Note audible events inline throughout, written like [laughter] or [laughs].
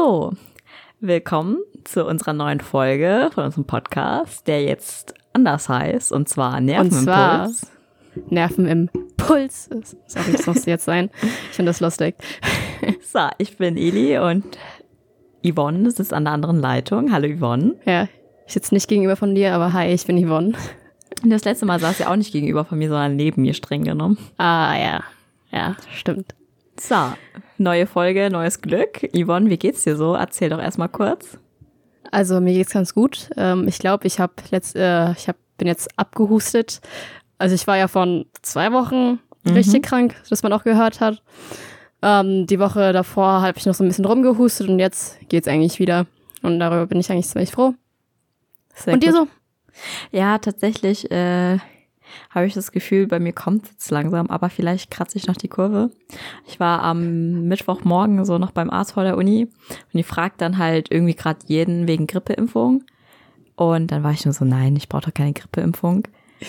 So, willkommen zu unserer neuen Folge von unserem Podcast, der jetzt anders heißt, und zwar Nervenimpuls. Und zwar Nervenimpuls. Sorry, das muss jetzt sein. Ich finde das lustig. [laughs] So, ich bin Eli und Yvonne ist an der anderen Leitung. Hallo Yvonne. Ja, ich sitze nicht gegenüber von dir, aber hi, ich bin Yvonne. Und das letzte Mal saß sie auch nicht gegenüber von mir, sondern neben mir streng genommen. Ah, ja. Ja, stimmt. So, neue Folge, neues Glück. Yvonne, wie geht's dir so? Erzähl doch erstmal kurz. Also mir geht's ganz gut. Ähm, ich glaube, ich habe letzt, äh, ich hab, bin jetzt abgehustet. Also ich war ja von zwei Wochen mhm. richtig krank, dass man auch gehört hat. Ähm, die Woche davor habe ich noch so ein bisschen rumgehustet und jetzt geht's eigentlich wieder. Und darüber bin ich eigentlich ziemlich froh. Sehr und dir so? Ja, tatsächlich äh, habe ich das Gefühl, bei mir kommt es langsam, aber vielleicht kratze ich noch die Kurve. Ich war am Mittwochmorgen so noch beim Arzt vor der Uni und die fragt dann halt irgendwie gerade jeden wegen Grippeimpfung. Und dann war ich nur so, nein, ich brauche doch keine Grippeimpfung. [laughs]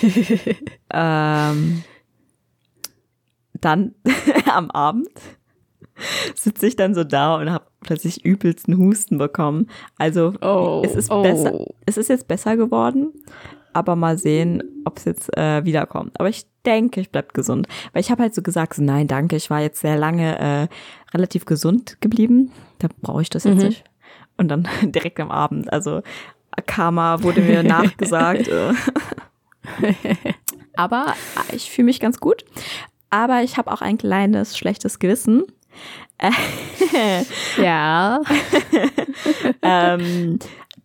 ähm, dann [laughs] am Abend sitze ich dann so da und habe plötzlich übelsten Husten bekommen. Also oh, es ist oh. besser, es ist jetzt besser geworden, aber mal sehen, ob es jetzt äh, wiederkommt. Aber ich denke, ich bleib gesund, weil ich habe halt so gesagt, so, nein, danke, ich war jetzt sehr lange äh, relativ gesund geblieben. Da brauche ich das jetzt mhm. nicht. Und dann [laughs] direkt am Abend, also Karma wurde mir [laughs] nachgesagt. Äh. [laughs] aber ich fühle mich ganz gut. Aber ich habe auch ein kleines schlechtes Gewissen ja. ähm,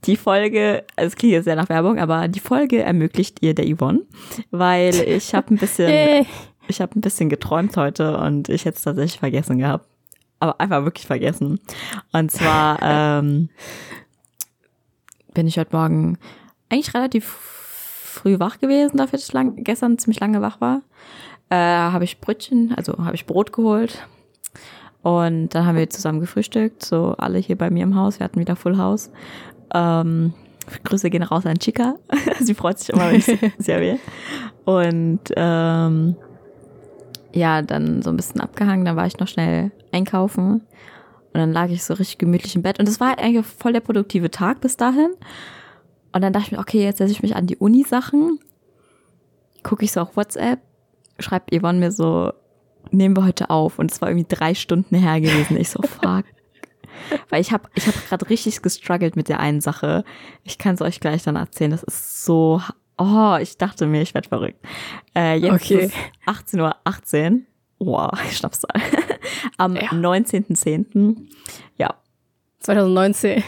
die Folge, also es klingt jetzt sehr nach Werbung, aber die Folge ermöglicht ihr der Yvonne, weil ich habe ein bisschen, [laughs] ich habe ein bisschen geträumt heute und ich hätte es tatsächlich vergessen gehabt. Aber einfach wirklich vergessen. Und zwar [laughs] ähm, bin ich heute Morgen eigentlich relativ früh wach gewesen, dafür, dass ich lang, gestern ziemlich lange wach war. Äh, habe ich Brötchen, also habe ich Brot geholt, und dann haben wir zusammen gefrühstückt, so alle hier bei mir im Haus. Wir hatten wieder Full House. Ähm, Grüße gehen raus an Chica. [laughs] sie freut sich immer, wenn ich sie [laughs] erwähne. Und ähm, ja, dann so ein bisschen abgehangen. Dann war ich noch schnell einkaufen. Und dann lag ich so richtig gemütlich im Bett. Und es war halt eigentlich voll der produktive Tag bis dahin. Und dann dachte ich mir, okay, jetzt setze ich mich an die Uni-Sachen. Gucke ich so auf WhatsApp. Schreibt Yvonne mir so, nehmen wir heute auf. Und es war irgendwie drei Stunden her gewesen. Ich so, [laughs] fuck. [laughs] Weil ich habe ich hab gerade richtig gestruggelt mit der einen Sache. Ich kann es euch gleich dann erzählen. Das ist so. Oh, ich dachte mir, ich werde verrückt. Äh, jetzt okay. ist 18.18 Uhr. 18. Wow, [laughs] ich schnapp's an. Am ja. 19.10. Ja. 2019.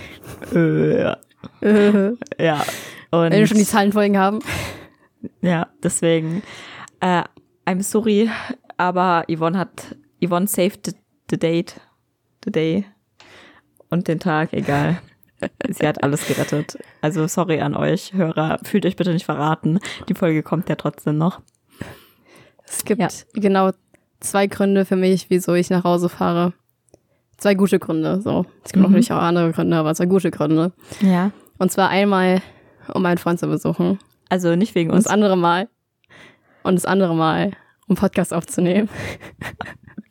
Äh, ja. [laughs] ja. Und Wenn wir schon die Zahlenfolgen haben. Ja, deswegen. Äh, I'm sorry, aber Yvonne hat, Yvonne saved the, the date, the day und den Tag, egal. [laughs] Sie hat alles gerettet. Also sorry an euch, Hörer, fühlt euch bitte nicht verraten. Die Folge kommt ja trotzdem noch. Es gibt ja. genau zwei Gründe für mich, wieso ich nach Hause fahre. Zwei gute Gründe, so. Es gibt mhm. natürlich auch andere Gründe, aber zwei gute Gründe. Ja. Und zwar einmal, um meinen Freund zu besuchen. Also nicht wegen uns. Und das andere Mal. Und das andere Mal, um Podcast aufzunehmen.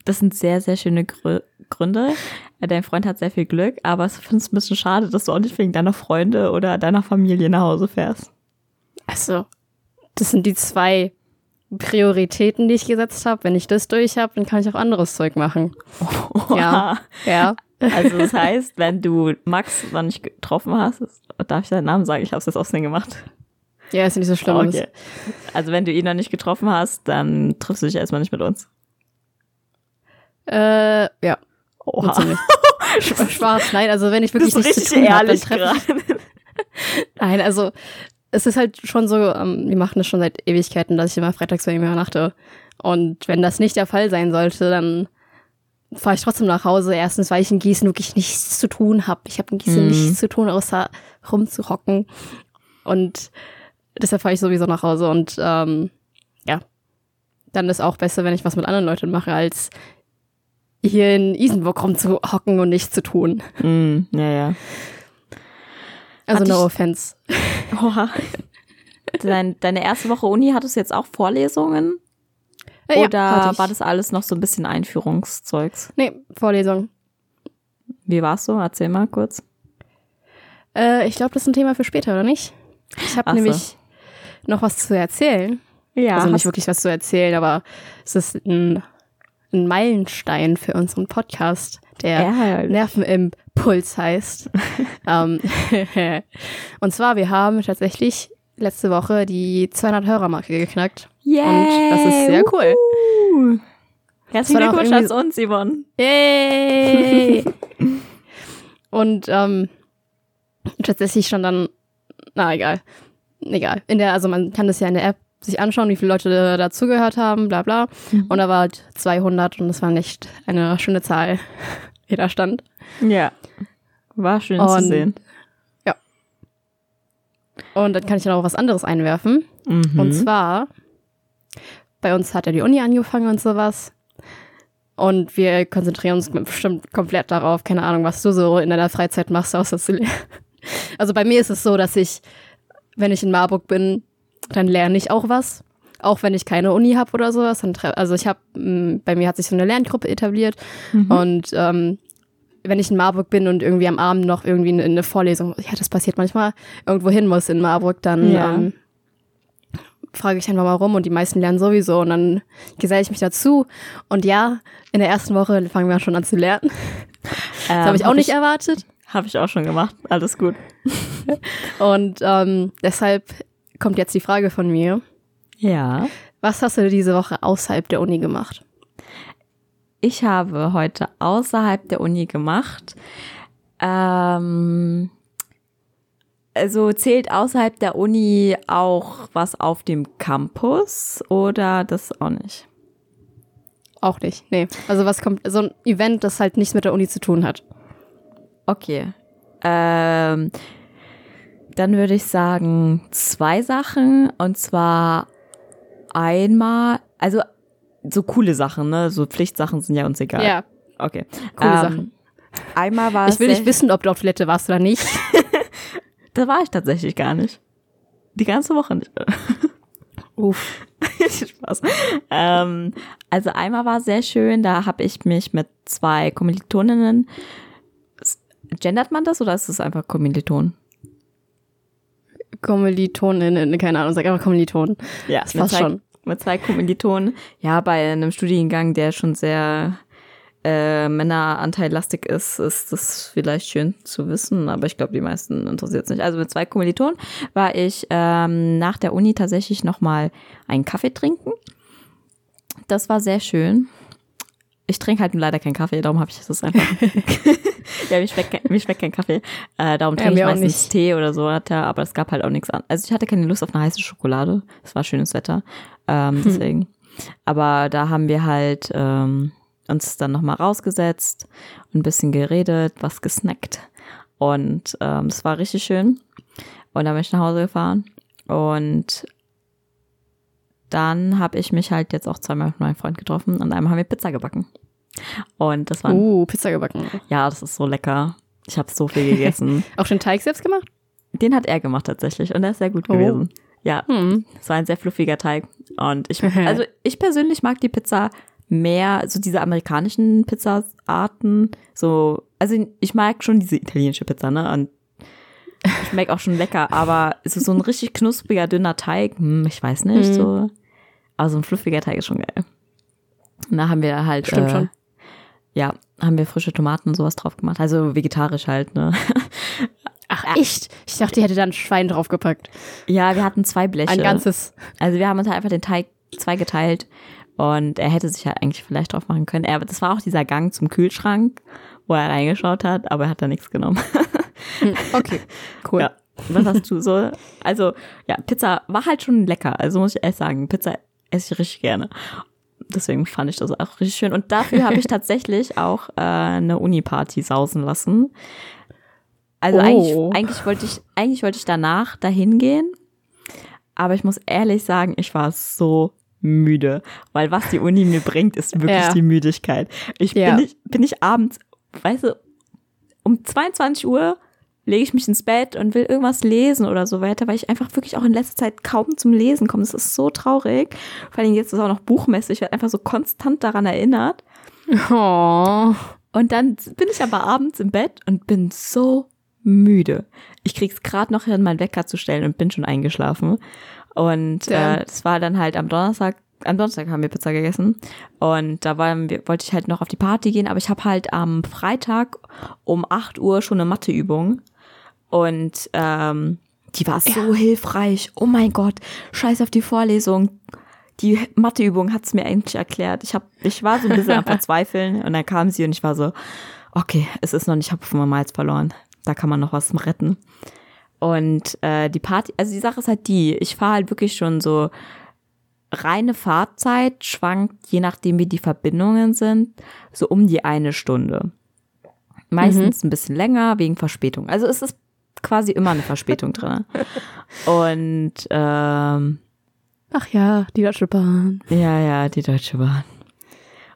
Das sind sehr, sehr schöne Grü Gründe. Dein Freund hat sehr viel Glück, aber ich finde es ein bisschen schade, dass du auch nicht wegen deiner Freunde oder deiner Familie nach Hause fährst. Also, das sind die zwei Prioritäten, die ich gesetzt habe. Wenn ich das durch habe, dann kann ich auch anderes Zeug machen. Oha. [laughs] Ja. Ja. Also das heißt, wenn du Max noch nicht getroffen hast, darf ich deinen Namen sagen? Ich habe es jetzt aussehen gemacht. Ja, ist nicht so schlimm. Okay. Also wenn du ihn noch nicht getroffen hast, dann triffst du dich erstmal nicht mit uns. Äh, ja. Oha. [laughs] Schwarz, nein, also wenn ich wirklich das ist nichts zu tun habe, dann [laughs] Nein, also es ist halt schon so, ähm, wir machen das schon seit Ewigkeiten, dass ich immer freitags bei ihm übernachte. Und wenn das nicht der Fall sein sollte, dann fahre ich trotzdem nach Hause. Erstens, weil ich in Gießen wirklich nichts zu tun habe. Ich habe in Gießen mm. nichts zu tun, außer rumzuhocken. Und Deshalb fahre ich sowieso nach Hause und ähm, ja, dann ist auch besser, wenn ich was mit anderen Leuten mache, als hier in Isenburg rumzuhocken und nichts zu tun. Mm, ja, ja. Also Hat no offense. Oha. Dein, deine erste Woche Uni, hattest du jetzt auch Vorlesungen? Äh, Oder ja, war das alles noch so ein bisschen Einführungszeugs? Nee, Vorlesung. Wie war's so? Erzähl mal kurz. Äh, ich glaube, das ist ein Thema für später, oder nicht? Ich habe nämlich noch was zu erzählen. Ja. also nicht wirklich was zu erzählen, aber es ist ein, ein Meilenstein für unseren Podcast, der Ja. Nervenimpuls heißt. [laughs] ähm, [laughs] und zwar, wir haben tatsächlich letzte Woche die 200 Hörermarke geknackt. Yay. Und das ist sehr cool. Herzlichen Glückwunsch an uns, Yvonne. Yay! [laughs] und ähm, tatsächlich schon dann, na egal, egal. In der, also man kann das ja in der App sich anschauen, wie viele Leute dazugehört haben, bla bla. Und da war halt 200 und das war nicht eine schöne Zahl, [laughs] da stand. Ja. War schön zu Und- sehen. Und dann kann ich dann auch was anderes einwerfen. Mhm. Und zwar, bei uns hat ja die Uni angefangen und sowas. Und wir konzentrieren uns bestimmt komplett darauf, keine Ahnung, was du so in deiner Freizeit machst, außer zu. [laughs] Also bei mir ist es so, dass ich, wenn ich in Marburg bin, dann lerne ich auch was. Auch wenn ich keine Uni habe oder sowas. Also ich habe, bei mir hat sich so eine Lerngruppe etabliert. Und ähm, wenn ich in Marburg bin und irgendwie am Abend noch irgendwie in eine Vorlesung, ja, das passiert manchmal, irgendwo hin muss in Marburg, dann Ja. ähm, frage ich einfach mal rum und die meisten lernen sowieso und dann geselle ich mich dazu. Und ja, in der ersten Woche fangen wir schon an zu lernen. [laughs] Das habe ich auch nicht erwartet. Habe ich auch schon gemacht. Alles gut. [laughs] Und ähm, deshalb kommt jetzt die Frage von mir. Ja. Was hast du diese Woche außerhalb der Uni gemacht? Ich habe heute außerhalb der Uni gemacht. Ähm, also zählt außerhalb der Uni auch was auf dem Campus oder das auch nicht? Auch nicht. Nee. Also was kommt, so ein Event, das halt nichts mit der Uni zu tun hat. Okay. Ähm, dann würde ich sagen zwei Sachen und zwar einmal, also so coole Sachen, ne? So Pflichtsachen sind ja uns egal. Ja, Okay. coole Ähm, Sachen. Einmal war es Ich will nicht wissen, ob du auf Toilette warst oder nicht. [laughs] [laughs] Da war ich tatsächlich gar nicht. Die ganze Woche nicht. Uff. [laughs] Spaß. Ähm, also einmal war sehr schön, da habe ich mich mit zwei Kommilitoninnen. Gendert man das oder ist es einfach Kommiliton? Kommilitoninnen, keine Ahnung, sag einfach Kommilitonen. Ja, Das passt zwei, schon. Mit zwei Kommilitonen. Ja, bei einem Studiengang, der schon sehr äh, männeranteillastig ist, ist das vielleicht schön zu wissen, aber ich glaube, die meisten interessiert es nicht. Also mit zwei Kommilitonen war ich ähm, nach der Uni tatsächlich nochmal einen Kaffee trinken. Das war sehr schön. Ich trinke halt leider keinen Kaffee, darum habe ich das einfach. [laughs] [laughs] ja, mir schmeckt, kein- mir schmeckt kein Kaffee. Äh, darum Ja, trinke ich mir auch meistens nicht. Tee oder so, hatte, aber es gab halt auch nichts an. Also ich hatte keine Lust auf eine heiße Schokolade. Es war schönes Wetter. Ähm, deswegen. Aber da haben wir halt ähm, uns dann nochmal rausgesetzt und ein bisschen geredet, was gesnackt. Und ähm, es war richtig schön. Und dann bin ich nach Hause gefahren. Und dann habe ich mich halt jetzt auch zweimal mit meinem Freund getroffen und einmal haben wir Pizza gebacken. Und das war, Uh, Pizza gebacken. ja, das ist so lecker. Ich habe so viel gegessen. [laughs] Auch den Teig selbst gemacht? Den hat er gemacht tatsächlich und der ist sehr gut Oh. gewesen. Ja, Hm. es war ein sehr fluffiger Teig. Und ich, [laughs] also ich persönlich mag die Pizza mehr, so diese amerikanischen Pizzaarten. So, also ich mag schon diese italienische Pizza, ne? Und schmeckt auch schon lecker, aber es ist so ein richtig knuspriger, dünner Teig. Hm, ich weiß nicht, Mhm. so. Aber so ein fluffiger Teig ist schon geil. Und da haben wir halt. Stimmt äh, schon. Ja, haben wir frische Tomaten und sowas drauf gemacht. Also vegetarisch halt, ne? [laughs] Ach, echt? Ich dachte, die hätte da ein Schwein draufgepackt. Ja, wir hatten zwei Bleche. Ein ganzes. Also wir haben uns halt einfach den Teig zwei geteilt und er hätte sich halt eigentlich vielleicht drauf machen können. Er, das war auch dieser Gang zum Kühlschrank, wo er reingeschaut hat, aber er hat da nichts genommen. Hm, Okay, cool. Ja. Was hast du so? Also, ja, Pizza war halt schon lecker. Also muss ich ehrlich sagen, Pizza esse ich richtig gerne. Deswegen fand ich das auch richtig schön. Und dafür habe ich [laughs] tatsächlich auch äh, eine Uni-Party sausen lassen. Also Oh. eigentlich, eigentlich wollte ich, eigentlich wollte ich danach dahin gehen. Aber ich muss ehrlich sagen, ich war so müde. Weil was die Uni mir bringt, ist wirklich Ja. die Müdigkeit. Ich Ja. bin, nicht, bin ich abends, weißt du, um 22 Uhr lege ich mich ins Bett und will irgendwas lesen oder so weiter, weil ich einfach wirklich auch in letzter Zeit kaum zum Lesen komme. Das ist so traurig. Vor allem jetzt ist auch noch Buchmesse. Ich werde einfach so konstant daran erinnert. Oh. Und dann bin ich aber abends im Bett und bin so müde. Ich krieg's gerade noch hin, meinen Wecker zu stellen und bin schon eingeschlafen. Und äh, das war dann halt am Donnerstag. Am Donnerstag haben wir Pizza gegessen und da waren wir, wollte ich halt noch auf die Party gehen, aber ich habe halt am Freitag um 8 Uhr schon eine Matheübung und ähm, die war so ja. hilfreich. Oh mein Gott, scheiß auf die Vorlesung. Die Matheübung hat's mir endlich erklärt. Ich, hab, ich war so ein bisschen am [laughs] Verzweifeln und dann kam sie und ich war so, okay, es ist noch nicht Hopfen und Malz verloren. Da kann man noch was retten. Und äh, die Party, also die Sache ist halt die, ich fahre halt wirklich schon so reine Fahrzeit schwankt, je nachdem wie die Verbindungen sind, so um die eine Stunde. Meistens mhm. ein bisschen länger wegen Verspätung. Also es ist quasi immer eine Verspätung drin. Und ähm, ach ja, die Deutsche Bahn. Ja, ja, die Deutsche Bahn.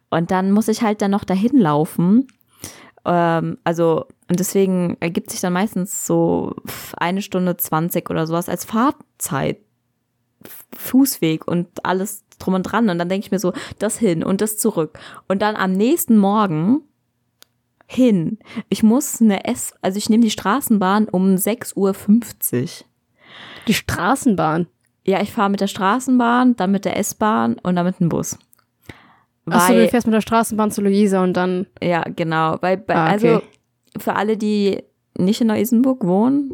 Und dann muss ich halt dann noch dahin laufen. Ähm, also, und deswegen ergibt sich dann meistens so eine Stunde zwanzig oder sowas als Fahrzeit. Fußweg und alles drum und dran. Und dann denke ich mir so, das hin und das zurück. Und dann am nächsten Morgen hin. Ich muss eine S, also ich nehme die Straßenbahn um 6.50 Uhr. Die Straßenbahn? Ja, ich fahre mit der Straßenbahn, dann mit der S-Bahn und dann mit dem Bus. Achso, du fährst mit der Straßenbahn zu Luisa und dann. Ja, genau. Weil, bei, ah, okay. also für alle, die nicht in Neu-Isenburg wohnen,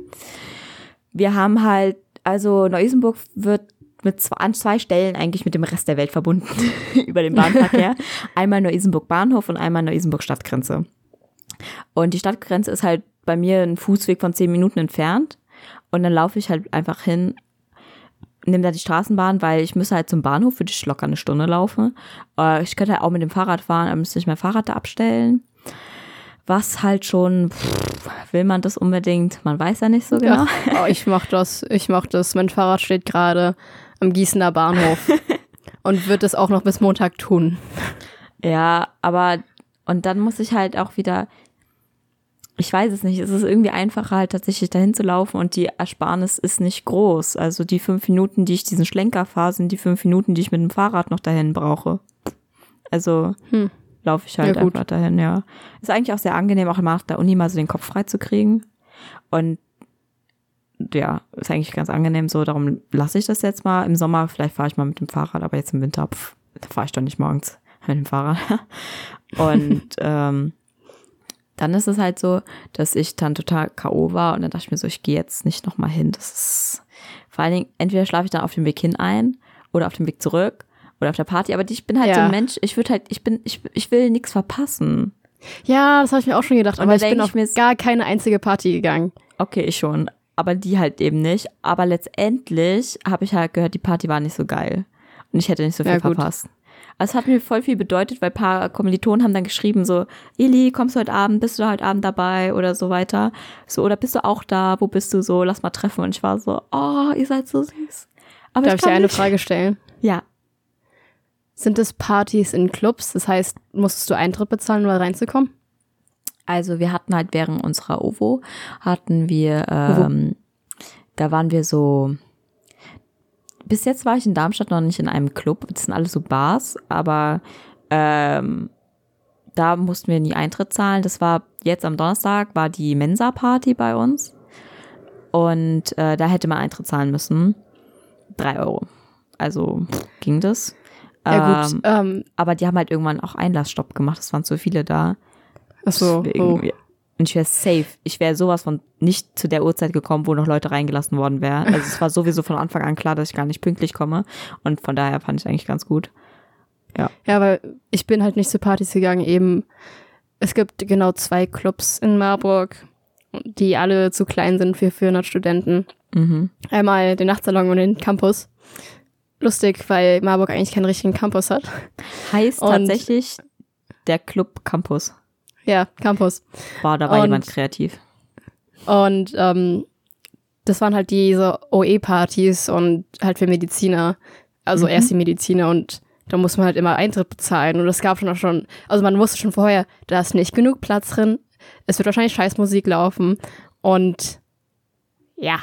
wir haben halt, also Neu-Isenburg wird mit zwei, an zwei Stellen eigentlich mit dem Rest der Welt verbunden [laughs] über den Bahnverkehr. [laughs] einmal Neu-Isenburg Bahnhof und einmal Neu-Isenburg Stadtgrenze. Und die Stadtgrenze ist halt bei mir ein Fußweg von zehn Minuten entfernt. Und dann laufe ich halt einfach hin, nehme da die Straßenbahn, weil ich müsste halt zum Bahnhof, würde ich locker eine Stunde laufen. Äh, ich könnte halt auch mit dem Fahrrad fahren, dann müsste ich mein Fahrrad da abstellen. Was halt schon, pff, will man das unbedingt? Man weiß ja nicht so genau. Ja, oh, ich mach [laughs] das, ich mach das. Mein Fahrrad steht gerade am Gießener Bahnhof [laughs] und wird es auch noch bis Montag tun. Ja, aber und dann muss ich halt auch wieder, ich weiß es nicht, es ist irgendwie einfacher halt tatsächlich dahin zu laufen und die Ersparnis ist nicht groß. Also die fünf Minuten, die ich diesen Schlenker fahre, sind die fünf Minuten, die ich mit dem Fahrrad noch dahin brauche. Also hm. laufe ich halt ja, einfach dahin, ja. Ist eigentlich auch sehr angenehm, auch nach der Uni mal so den Kopf frei zu kriegen. Und ja, ist eigentlich ganz angenehm so, darum lasse ich das jetzt mal. Im Sommer vielleicht fahre ich mal mit dem Fahrrad, aber jetzt im Winter da fahre ich doch nicht morgens [laughs] mit dem Fahrrad. Und ähm, dann ist es halt so, dass ich dann total K.O. war und dann dachte ich mir so, ich gehe jetzt nicht nochmal hin. Das ist vor allen Dingen, entweder schlafe ich dann auf dem Weg hin ein oder auf dem Weg zurück oder auf der Party. Aber ich bin halt ja. so ein Mensch, ich würde halt, ich bin, ich, ich will nichts verpassen. Ja, das habe ich mir auch schon gedacht, aber ich bin auf mir gar keine einzige Party gegangen. Okay, ich schon. Aber die halt eben nicht. Aber letztendlich habe ich halt gehört, die Party war nicht so geil. Und ich hätte nicht so viel ja, verpasst. Also es hat mir voll viel bedeutet, weil ein paar Kommilitonen haben dann geschrieben so, Eli, kommst du heute Abend, bist du heute Abend dabei oder so weiter. So, oder bist du auch da, wo bist du so, lass mal treffen. Und ich war so, oh, ihr seid so süß. Aber Darf ich, ich dir eine Frage stellen? Ja. Sind es Partys in Clubs? Das heißt, musstest du Eintritt bezahlen, um da reinzukommen? Also wir hatten halt während unserer OVO, hatten wir, ähm, da waren wir so, bis jetzt war ich in Darmstadt noch nicht in einem Club. Das sind alles so Bars, aber ähm, da mussten wir nie Eintritt zahlen. Das war jetzt am Donnerstag, war die Mensa-Party bei uns. Und äh, da hätte man Eintritt zahlen müssen. Drei Euro. Also ging das. Ja, gut. Ähm, ähm, aber die haben halt irgendwann auch Einlassstopp gemacht. Es waren zu viele da. Ach so. Deswegen, oh. Und ich wäre safe. Ich wäre sowas von nicht zu der Uhrzeit gekommen, wo noch Leute reingelassen worden wären. Also es war sowieso von Anfang an klar, dass ich gar nicht pünktlich komme. Und von daher fand ich eigentlich ganz gut. Ja. Ja, weil ich bin halt nicht zu Partys gegangen. Eben, es gibt genau zwei Clubs in Marburg, die alle zu klein sind für 400 Studenten. Mhm. Einmal den Nachtsalon und den Campus. Lustig, weil Marburg eigentlich keinen richtigen Campus hat. Heißt und tatsächlich der Club Campus. Ja, Campus. Boah, da war und, jemand kreativ. Und ähm, das waren halt diese OE-Partys und halt für Mediziner, also mhm. erst die Mediziner und da muss man halt immer Eintritt bezahlen und es gab schon auch schon, also man wusste schon vorher, da ist nicht genug Platz drin, es wird wahrscheinlich Scheißmusik laufen und ja.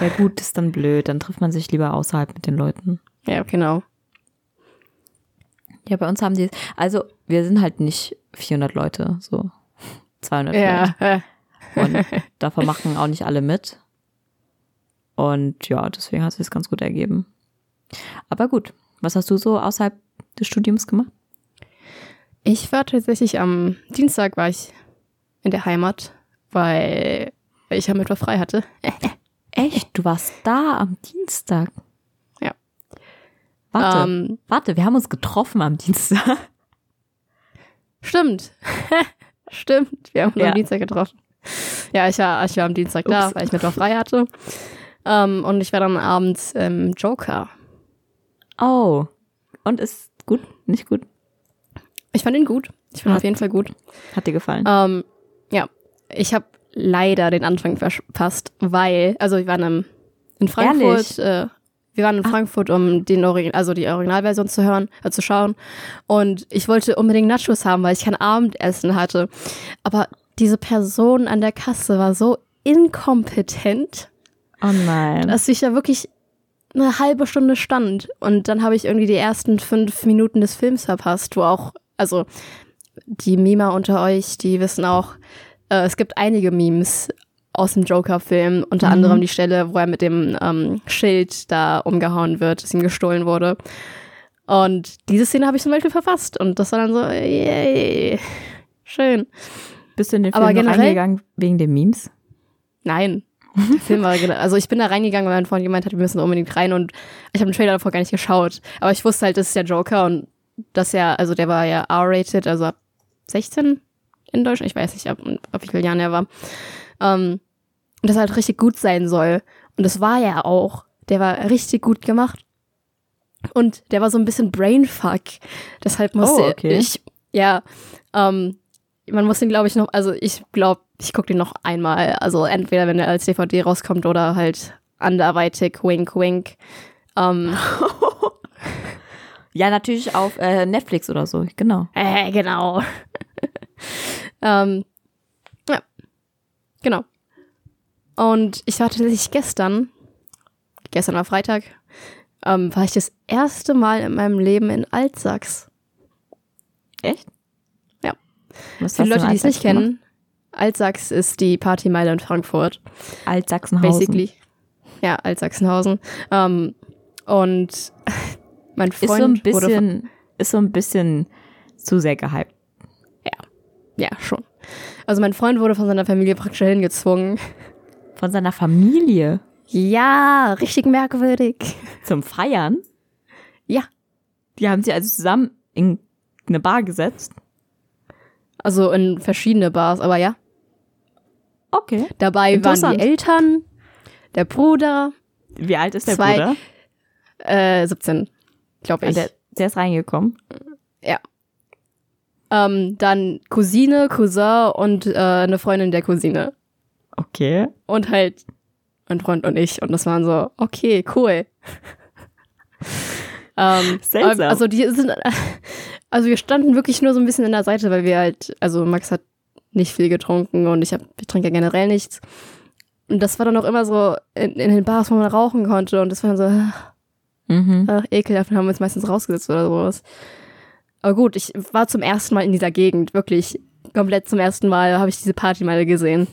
Ja gut, ist dann blöd, dann trifft man sich lieber außerhalb mit den Leuten. Ja, genau. Ja, bei uns haben die, also wir sind halt nicht 400 Leute, so 200 Ja. Leute. [laughs] Und davon machen auch nicht alle mit. Und ja, deswegen hat es sich ganz gut ergeben. Aber gut, was hast du so außerhalb des Studiums gemacht? Ich war tatsächlich am Dienstag war ich in der Heimat, weil ich am Mittwoch frei hatte. [laughs] Echt? Du warst da am Dienstag? Warte, Ähm, warte, wir haben uns getroffen am Dienstag. [laughs] stimmt. [laughs] stimmt. Wir haben uns Ja. am Dienstag getroffen. Ja, ich war, ich war am Dienstag da, Ups. weil ich Mittwoch frei hatte. Ähm, und ich war dann abends im Joker. Oh. Und ist gut? Nicht gut? Ich fand ihn gut. Ich fand ihn auf jeden Fall gut. Hat dir gefallen? Ähm, ja, ich habe leider den Anfang verpasst, weil, also wir waren im, in Frankfurt, äh, wir waren in Ah. Frankfurt, um den Origin also die Originalversion zu hören, äh, zu schauen. Und ich wollte unbedingt Nachos haben, weil ich kein Abendessen hatte. Aber diese Person an der Kasse war so inkompetent, oh nein. dass ich ja wirklich eine halbe Stunde stand. Und dann habe ich irgendwie die ersten fünf Minuten des Films verpasst, wo auch, also die Mimer unter euch, die wissen auch, äh, es gibt einige Memes aus dem Joker-Film, unter Mhm. anderem die Stelle, wo er mit dem ähm, Schild da umgehauen wird, das ihm gestohlen wurde. Und diese Szene habe ich zum Beispiel verpasst. Und das war dann so, yay, schön. Bist du in den aber Film noch generell- reingegangen wegen den Memes? Nein. Der Film war, also ich bin da reingegangen, weil mein Freund gemeint hat, wir müssen unbedingt rein und ich habe den Trailer davor gar nicht geschaut. Aber ich wusste halt, das ist der Joker und das ja, also der war ja R-rated, also ab 16 in Deutschland. Ich weiß nicht, ab, ab wie vielen Jahren er war. Ähm, und das halt richtig gut sein soll. Und das war ja auch. Der war richtig gut gemacht. Und der war so ein bisschen Brainfuck. Deshalb musste Oh, okay. ich, ja, ähm, man muss den, glaube ich, noch, also ich glaube, ich gucke den noch einmal. Also entweder, wenn er als DVD rauskommt oder halt anderweitig, wink, wink. Ähm, [laughs] Ja, natürlich auf äh, Netflix oder so, genau. äh, genau. [laughs] ähm, genau. Und ich war tatsächlich gestern, gestern war Freitag, ähm, war ich das erste Mal in meinem Leben in Altsachs. Echt? Ja. Was Für die Leute, die es nicht gemacht? kennen, Altsachs ist die Partymeile in Frankfurt. Altsachsenhausen. basically. Ja, Altsachsenhausen. Ähm, und [laughs] mein Ist so Freund ein wurde von, bisschen, ist so ein bisschen zu sehr gehypt. ja schon. Also mein Freund wurde von seiner Familie praktisch hingezwungen. Von seiner Familie Ja, richtig merkwürdig. zum Feiern. Ja, Die haben sie also zusammen in eine Bar gesetzt. also in verschiedene Bars, aber ja. Okay. Dabei waren die Eltern, der Bruder, Wie alt ist der Zwei- Bruder? äh, 17, glaube Ah, ich. Der, der ist reingekommen. ja. Ähm, dann Cousine, Cousin und äh, eine Freundin der Cousine. Okay. Und halt mein Freund und ich. Und das waren so, okay, cool. [laughs] ähm, Seltsam. Also die sind, [laughs] also wir standen wirklich nur so ein bisschen in der Seite, weil wir halt, also Max hat nicht viel getrunken und ich hab, ich trinke ja generell nichts. Und das war dann auch immer so in, in den Bars, wo man rauchen konnte. Und das war dann so, Mhm. ach, ekelhaft, und haben uns meistens rausgesetzt oder sowas. Aber gut, ich war zum ersten Mal in dieser Gegend, wirklich komplett zum ersten Mal habe ich diese Partymeile gesehen.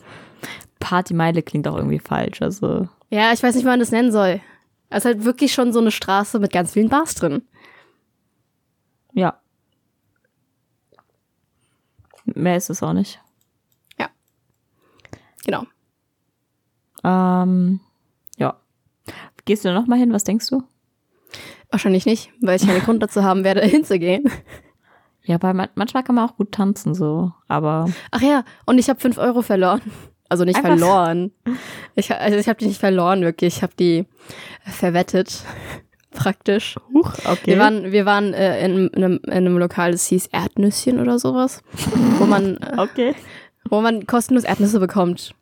Partymeile klingt auch irgendwie falsch. Also, Ja, ich weiß nicht, wie man das nennen soll. Es ist halt wirklich schon so eine Straße mit ganz vielen Bars drin. ja. Mehr ist es auch nicht. Genau. Ähm, ja. Gehst du noch mal hin? Was denkst du? Wahrscheinlich nicht, weil ich keinen Grund dazu haben werde, [laughs] hinzugehen. Ja, weil man, manchmal kann man auch gut tanzen, so. Aber Ach ja, und ich habe 5 Euro verloren. Also nicht Einfach- verloren. Ich, also ich habe die nicht verloren, wirklich. Ich habe die verwettet. [laughs] Praktisch. Huch, okay. Wir waren, wir waren äh, in, einem, in einem Lokal, das hieß Erdnüsschen oder sowas, wo man, äh, [laughs] okay. wo man kostenlos Erdnüsse bekommt.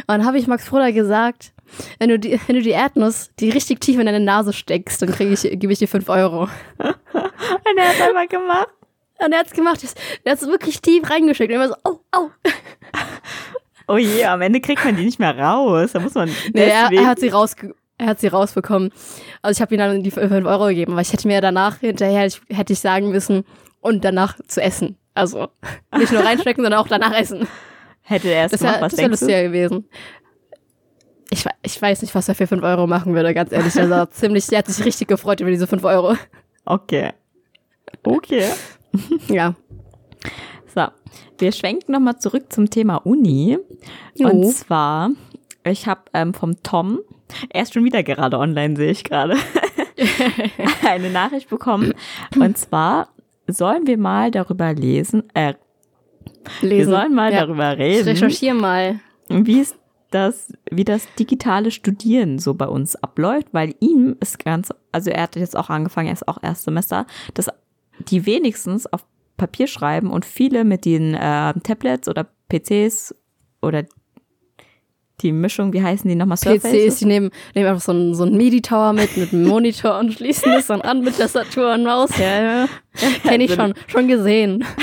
Und dann habe ich Max Froder gesagt, wenn du, die, wenn du die Erdnuss, die richtig tief in deine Nase steckst, dann krieg ich, gebe ich dir 5 Euro. [laughs] Und er hat einfach gemacht. Und er hat's gemacht, er hat's wirklich tief reingesteckt. Und immer so, oh, [laughs] oh. Oh je, am Ende kriegt man die nicht mehr raus. Da muss man Nee, er, er hat sie rausge er hat sie rausbekommen. Also ich habe ihm dann die 5 Euro gegeben, aber ich hätte mir danach hinterher hätte ich sagen müssen und danach zu essen. Also nicht nur reinstecken, sondern auch danach essen. Hätte er es Das gemacht, wäre was wär denkst du? lustiger gewesen. Ich, ich weiß nicht, was er für 5 Euro machen würde, ganz ehrlich. Er war ziemlich, der hat sich richtig gefreut über diese 5 Euro. Okay. Okay. [laughs] Ja. So, wir schwenken nochmal zurück zum Thema Uni. Und Jo. zwar, ich habe ähm, vom Tom, er ist schon wieder gerade online, sehe ich gerade, [laughs] eine Nachricht bekommen. Und zwar sollen wir mal darüber lesen, äh, wir Lesen. sollen mal ja. darüber Ich reden, recherchiere mal. wie es das, wie das digitale Studieren so bei uns abläuft, weil ihm ist ganz, also er hat jetzt auch angefangen, er ist auch Erstsemester, dass die wenigstens auf Papier schreiben und viele mit den äh, Tablets oder PCs oder die Mischung, wie heißen die nochmal? PCs, die nehmen, nehmen einfach so einen, so einen MIDI-Tower mit, mit einem Monitor und schließen es dann an mit Tastatur und Maus. Ja, ja. Kenne ich schon, schon gesehen. [laughs]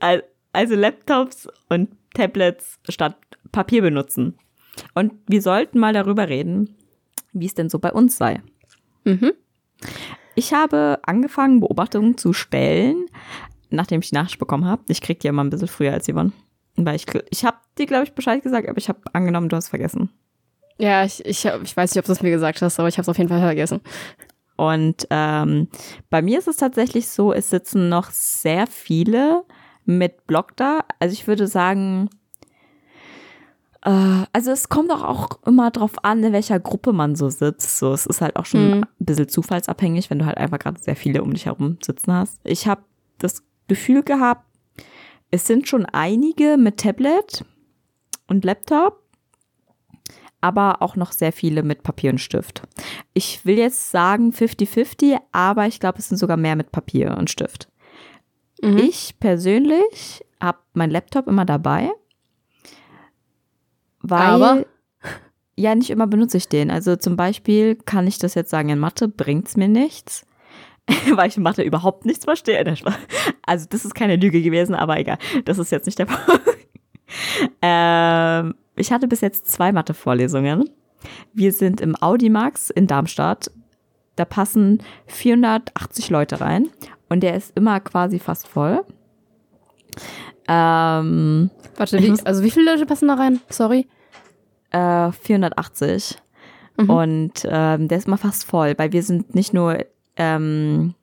Al- Also Laptops und Tablets statt Papier benutzen. Und wir sollten mal darüber reden, wie es denn so bei uns sei. Mhm. Ich habe angefangen, Beobachtungen zu stellen, nachdem ich die Nachricht bekommen habe. Ich krieg die ja mal ein bisschen früher als Yvonne. Weil ich, ich habe dir, glaube ich, Bescheid gesagt, aber ich habe angenommen, du hast vergessen. Ja, ich, ich, ich weiß nicht, ob du es mir gesagt hast, aber ich habe es auf jeden Fall vergessen. Und ähm, bei mir ist es tatsächlich so, es sitzen noch sehr viele mit Blog da. Also ich würde sagen, äh, also es kommt auch, auch immer drauf an, in welcher Gruppe man so sitzt. So, es ist halt auch schon Mhm. ein bisschen zufallsabhängig, wenn du halt einfach gerade sehr viele um dich herum sitzen hast. Ich habe das Gefühl gehabt, es sind schon einige mit Tablet und Laptop, aber auch noch sehr viele mit Papier und Stift. Ich will jetzt sagen 50-50, aber ich glaube, es sind sogar mehr mit Papier und Stift. Mhm. Ich persönlich habe meinen Laptop immer dabei, weil Aber? ja nicht immer benutze ich den. Also zum Beispiel kann ich das jetzt sagen, in Mathe bringt's mir nichts, [laughs] weil ich in Mathe überhaupt nichts verstehe. Also das ist keine Lüge gewesen, aber egal, das ist jetzt nicht der [laughs] Punkt. ähm, ich hatte bis jetzt zwei Mathe-Vorlesungen. Wir sind im Audimax in Darmstadt. Da passen 480 Leute rein und der ist immer quasi fast voll. Ähm, Warte, wie, also wie viele Leute passen da rein? Sorry. äh, 480. Mhm. Und ähm, der ist immer fast voll, weil wir sind nicht nur ähm,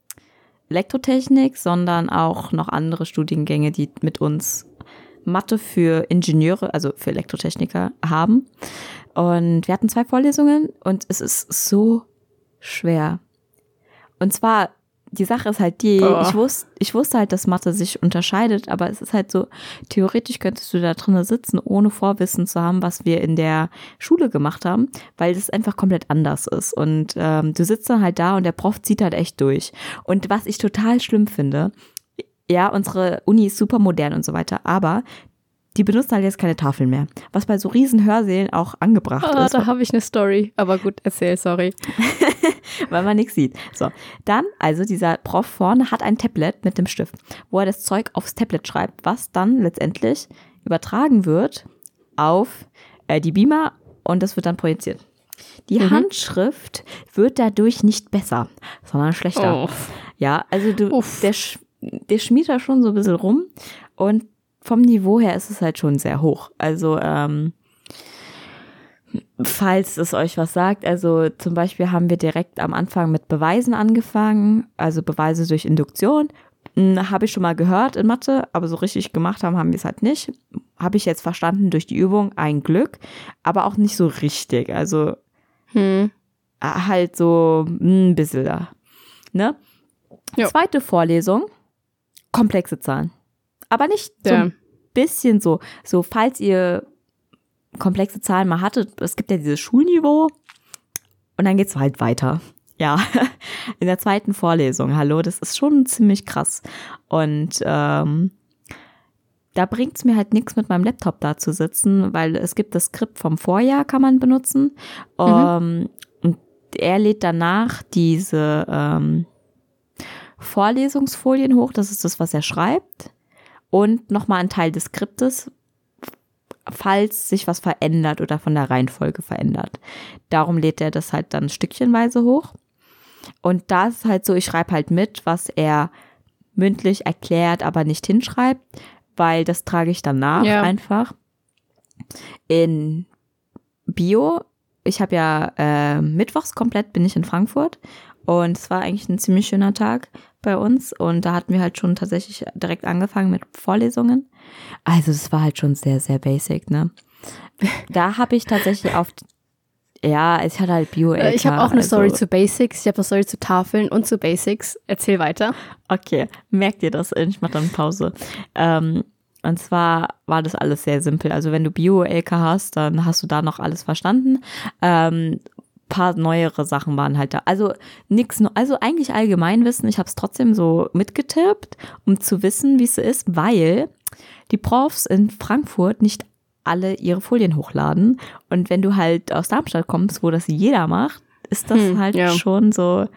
Elektrotechnik, sondern auch noch andere Studiengänge, die mit uns Mathe für Ingenieure, also für Elektrotechniker haben. Und wir hatten zwei Vorlesungen und es ist so schwer. Und zwar, die Sache ist halt die, Boah. ich, wusste, ich wusste halt, dass Mathe sich unterscheidet, aber es ist halt so, theoretisch könntest du da drinnen sitzen, ohne Vorwissen zu haben, was wir in der Schule gemacht haben, weil das einfach komplett anders ist. Und ähm, du sitzt dann halt da und der Prof zieht halt echt durch. Und was ich total schlimm finde, ja, unsere Uni ist super modern und so weiter, aber die benutzen halt jetzt keine Tafeln mehr, was bei so riesen Hörsälen auch angebracht Ah, ist, da habe ich eine Story. Aber gut, erzähl, sorry. [laughs] [laughs] weil man nichts sieht. So, dann, also dieser Prof vorne hat ein Tablet mit dem Stift, wo er das Zeug aufs Tablet schreibt, was dann letztendlich übertragen wird auf äh, die Beamer und das wird dann projiziert. Die Mhm. Handschrift wird dadurch nicht besser, sondern schlechter. Oh. Ja, also du, Uff. der, sch- der schmiert da schon so ein bisschen rum und vom Niveau her ist es halt schon sehr hoch. Also, ähm, falls es euch was sagt, also zum Beispiel haben wir direkt am Anfang mit Beweisen angefangen, also Beweise durch Induktion. Habe ich schon mal gehört in Mathe, aber so richtig gemacht haben, haben wir es halt nicht. Habe ich jetzt verstanden durch die Übung, ein Glück, aber auch nicht so richtig. Also Hm. halt so ein bisschen da. Ne? Zweite Vorlesung, komplexe Zahlen. Aber nicht so ein bisschen so, so falls ihr komplexe Zahlen mal hattet, es gibt ja dieses Schulniveau und dann geht's halt weiter. Ja, [laughs] in der zweiten Vorlesung, hallo, das ist schon ziemlich krass. Und ähm, da bringt's mir halt nichts mit meinem Laptop da zu sitzen, weil es gibt das Skript vom Vorjahr, kann man benutzen. Ähm, und er lädt danach diese ähm, Vorlesungsfolien hoch, das ist das, was er schreibt. Und nochmal ein Teil des Skriptes falls sich was verändert oder von der Reihenfolge verändert. Darum lädt er das halt dann stückchenweise hoch. Und da ist halt so, ich schreibe halt mit, was er mündlich erklärt, aber nicht hinschreibt, weil das trage ich dann nach ja. einfach. In Bio, ich habe ja äh, mittwochs komplett bin ich in Frankfurt und es war eigentlich ein ziemlich schöner Tag bei uns und da hatten wir halt schon tatsächlich direkt angefangen mit Vorlesungen. Also es war halt schon sehr, sehr basic, ne? Da habe ich tatsächlich auf ja, ich hatte halt bio -LK, Ich habe auch eine also. Story zu Basics, ich habe eine Story zu Tafeln und zu Basics. Erzähl weiter. Okay, merkt ihr das? Ich mache dann Pause. Ähm, und zwar war das alles sehr simpel. Also wenn du Bio-LK hast, dann hast du da noch alles verstanden. Ähm, paar neuere Sachen waren halt da. Also nix, also eigentlich Allgemeinwissen. Ich habe es trotzdem so mitgetippt, um zu wissen, wie es ist, weil die Profs in Frankfurt nicht alle ihre Folien hochladen. Und wenn du halt aus Darmstadt kommst, wo das jeder macht, ist das hm, halt ja. schon so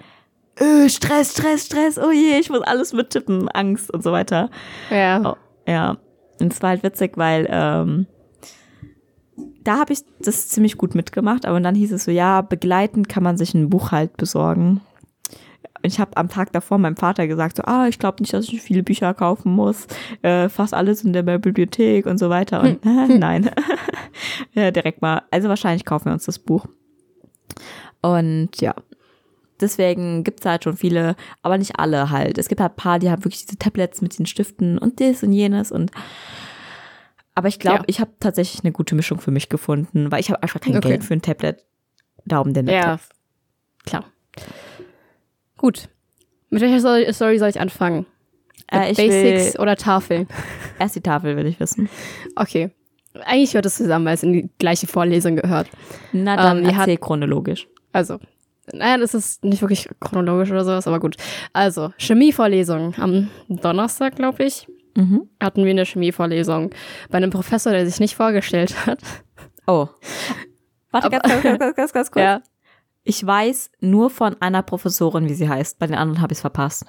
öh, Stress, Stress, Stress, oh je, ich muss alles mittippen, Angst und so weiter. Ja. Oh, ja. Und es war halt witzig, weil ähm, da habe ich das ziemlich gut mitgemacht, aber dann hieß es so, ja, begleitend kann man sich ein Buch halt besorgen ich habe am Tag davor meinem Vater gesagt, so, ah, ich glaube nicht, dass ich viele Bücher kaufen muss, äh, fast alles in der Bibliothek und so weiter. Und äh, [laughs] nein, [laughs] ja, direkt mal. Also wahrscheinlich kaufen wir uns das Buch. Und ja, deswegen gibt's halt schon viele, aber nicht alle halt. Es gibt halt ein paar, die haben wirklich diese Tablets mit den Stiften und das und jenes und aber ich glaube, ja. ich habe tatsächlich eine gute Mischung für mich gefunden, weil ich habe einfach kein okay. Geld für ein Tablet. Darum den Laptop. Ja, klar. Gut. Mit welcher Story soll ich anfangen? Äh, ich Basics oder Tafeln? [laughs] Erst die Tafel will ich wissen. Okay. Eigentlich hört es zusammen, weil es in die gleiche Vorlesung gehört. Na dann ähm, erzähl hat, chronologisch. Also, naja, das ist nicht wirklich chronologisch oder sowas, aber gut. Also, Chemievorlesung am Donnerstag, glaube ich, mhm. hatten wir eine Chemievorlesung bei einem Professor, der sich nicht vorgestellt hat. Oh. Warte, ganz, ganz, ganz, ganz, ganz kurz. [laughs] Ja. Ich weiß nur von einer Professorin, wie sie heißt. Bei den anderen habe ich es verpasst.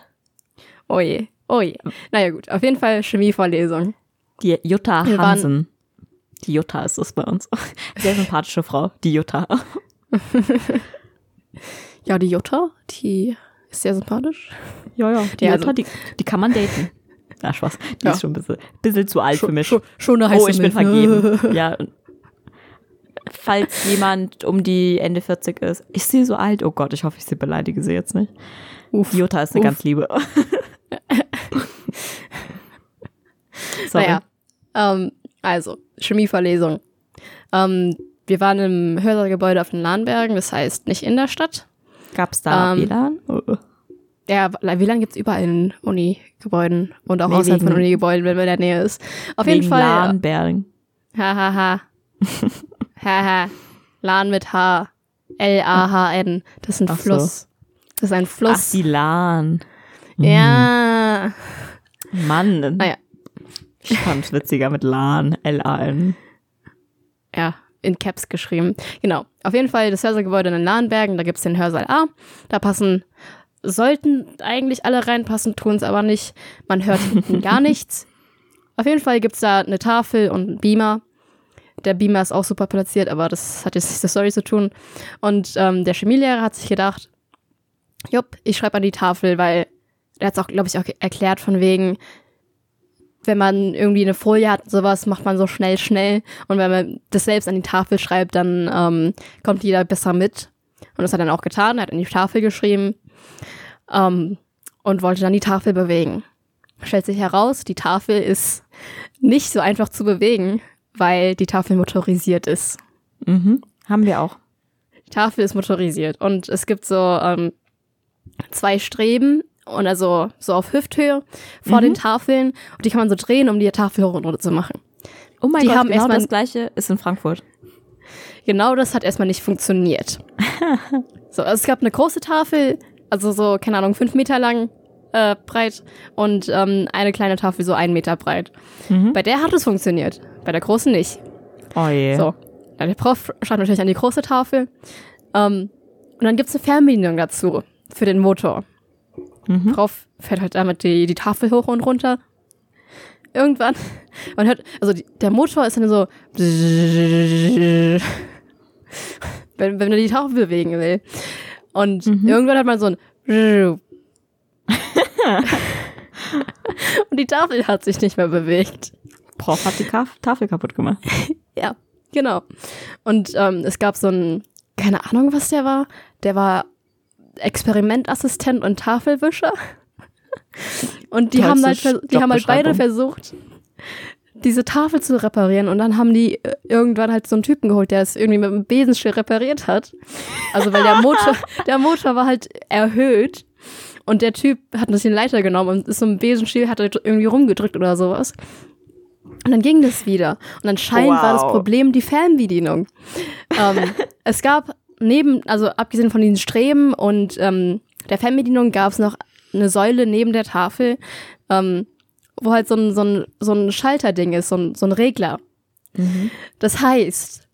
Oh je, oh je. Naja gut, auf jeden Fall Chemievorlesung. Die Jutta Hansen. Die Jutta ist es bei uns. Sehr sympathische Frau, die Jutta. [laughs] ja, die Jutta, die ist sehr sympathisch. Ja, ja, die ja, Jutta, also, die, die kann man daten. Na, Spaß. Die ja. ist schon ein bisschen, bisschen zu alt schon, für mich. Schon, schon eine heiße Oh, ich bin vergeben. [laughs] ja, falls jemand um die Ende 40 ist. Ich sehe so alt. Oh Gott, ich hoffe, ich sie beleidige sie jetzt nicht. Uff, Jutta ist eine uff. ganz liebe. [laughs] Sorry. Naja, ähm, also, Chemieverlesung. Ähm, wir waren im Hörsaalgebäude auf den Lahnbergen, das heißt nicht in der Stadt. Gab es da ähm, WLAN? Oh. Ja, WLAN gibt es überall in Uni-Gebäuden und auch nee, außerhalb von Uni-Gebäuden, wenn man in der Nähe ist. Auf jeden Fall. Lahnbergen. Hahaha. [laughs] Haha. Lahn mit H. L-A-H-N. Das ist ein Ach Fluss. So. Das ist ein Fluss. Ach, die Lahn. Ja. Mann. Naja. Ich fand's witziger mit Lahn. L-A-N. Ja, in Caps geschrieben. Genau. Auf jeden Fall das Hörsaalgebäude in den Lahnbergen. Da gibt's den Hörsaal A. Da passen, sollten eigentlich alle reinpassen, tun's aber nicht. Man hört hinten [laughs] gar nichts. Auf jeden Fall gibt's da eine Tafel und einen Beamer. Der Beamer ist auch super platziert, aber das hat jetzt nichts mit der Story zu tun. Und ähm, der Chemielehrer hat sich gedacht, jupp, ich schreibe an die Tafel, weil er hat es auch, glaube ich, auch erklärt von wegen, wenn man irgendwie eine Folie hat und sowas, macht man so schnell, schnell. Und wenn man das selbst an die Tafel schreibt, dann ähm, kommt jeder besser mit. Und das hat er dann auch getan, er hat an die Tafel geschrieben ähm, und wollte dann die Tafel bewegen. Stellt sich heraus, die Tafel ist nicht so einfach zu bewegen, weil die Tafel motorisiert ist. Mhm. Haben wir auch. Die Tafel ist motorisiert und es gibt so ähm, zwei Streben und also so auf Hüfthöhe vor mhm. den Tafeln und die kann man so drehen, um die Tafel hoch und runter zu machen. Oh mein die Gott, haben genau das gleiche ist in Frankfurt. Genau das hat erstmal nicht funktioniert. [laughs] so, also es gab eine große Tafel, also so, keine Ahnung, fünf Meter lang, äh, breit und ähm, eine kleine Tafel so einen Meter breit. Mhm. Bei der hat es funktioniert, bei der großen nicht. Oh je. So, der Prof schreibt natürlich an die große Tafel. Ähm, und dann gibt's eine Fernbedienung dazu für den Motor. Mhm. Prof fährt halt damit die, die Tafel hoch und runter. Irgendwann [laughs] Man hört, also die, der Motor ist dann so, [laughs] wenn, wenn er die Tafel bewegen will. Und mhm. irgendwann hat man so ein und die Tafel hat sich nicht mehr bewegt. Prof hat die Tafel kaputt gemacht. [laughs] ja, genau. Und ähm, es gab so einen, keine Ahnung, was der war. Der war Experimentassistent und Tafelwischer. [laughs] Und die haben halt, die haben halt beide versucht, diese Tafel zu reparieren und dann haben die äh, irgendwann halt so einen Typen geholt, der es irgendwie mit einem Besenstiel repariert hat. Also weil der [laughs] Motor, der Motor war halt erhöht und der Typ hat ein bisschen Leiter genommen und ist so ein Besenstiel, hat halt irgendwie rumgedrückt oder sowas. Und dann ging das wieder. Und anscheinend wow. war das Problem die Fernbedienung. ähm, [laughs] es gab neben, also abgesehen von diesen Streben und ähm, der Fernbedienung gab es noch eine Säule neben der Tafel, ähm, wo halt so ein, so ein, so ein Schalterding ist, so ein, so ein Regler. Mhm. Das heißt,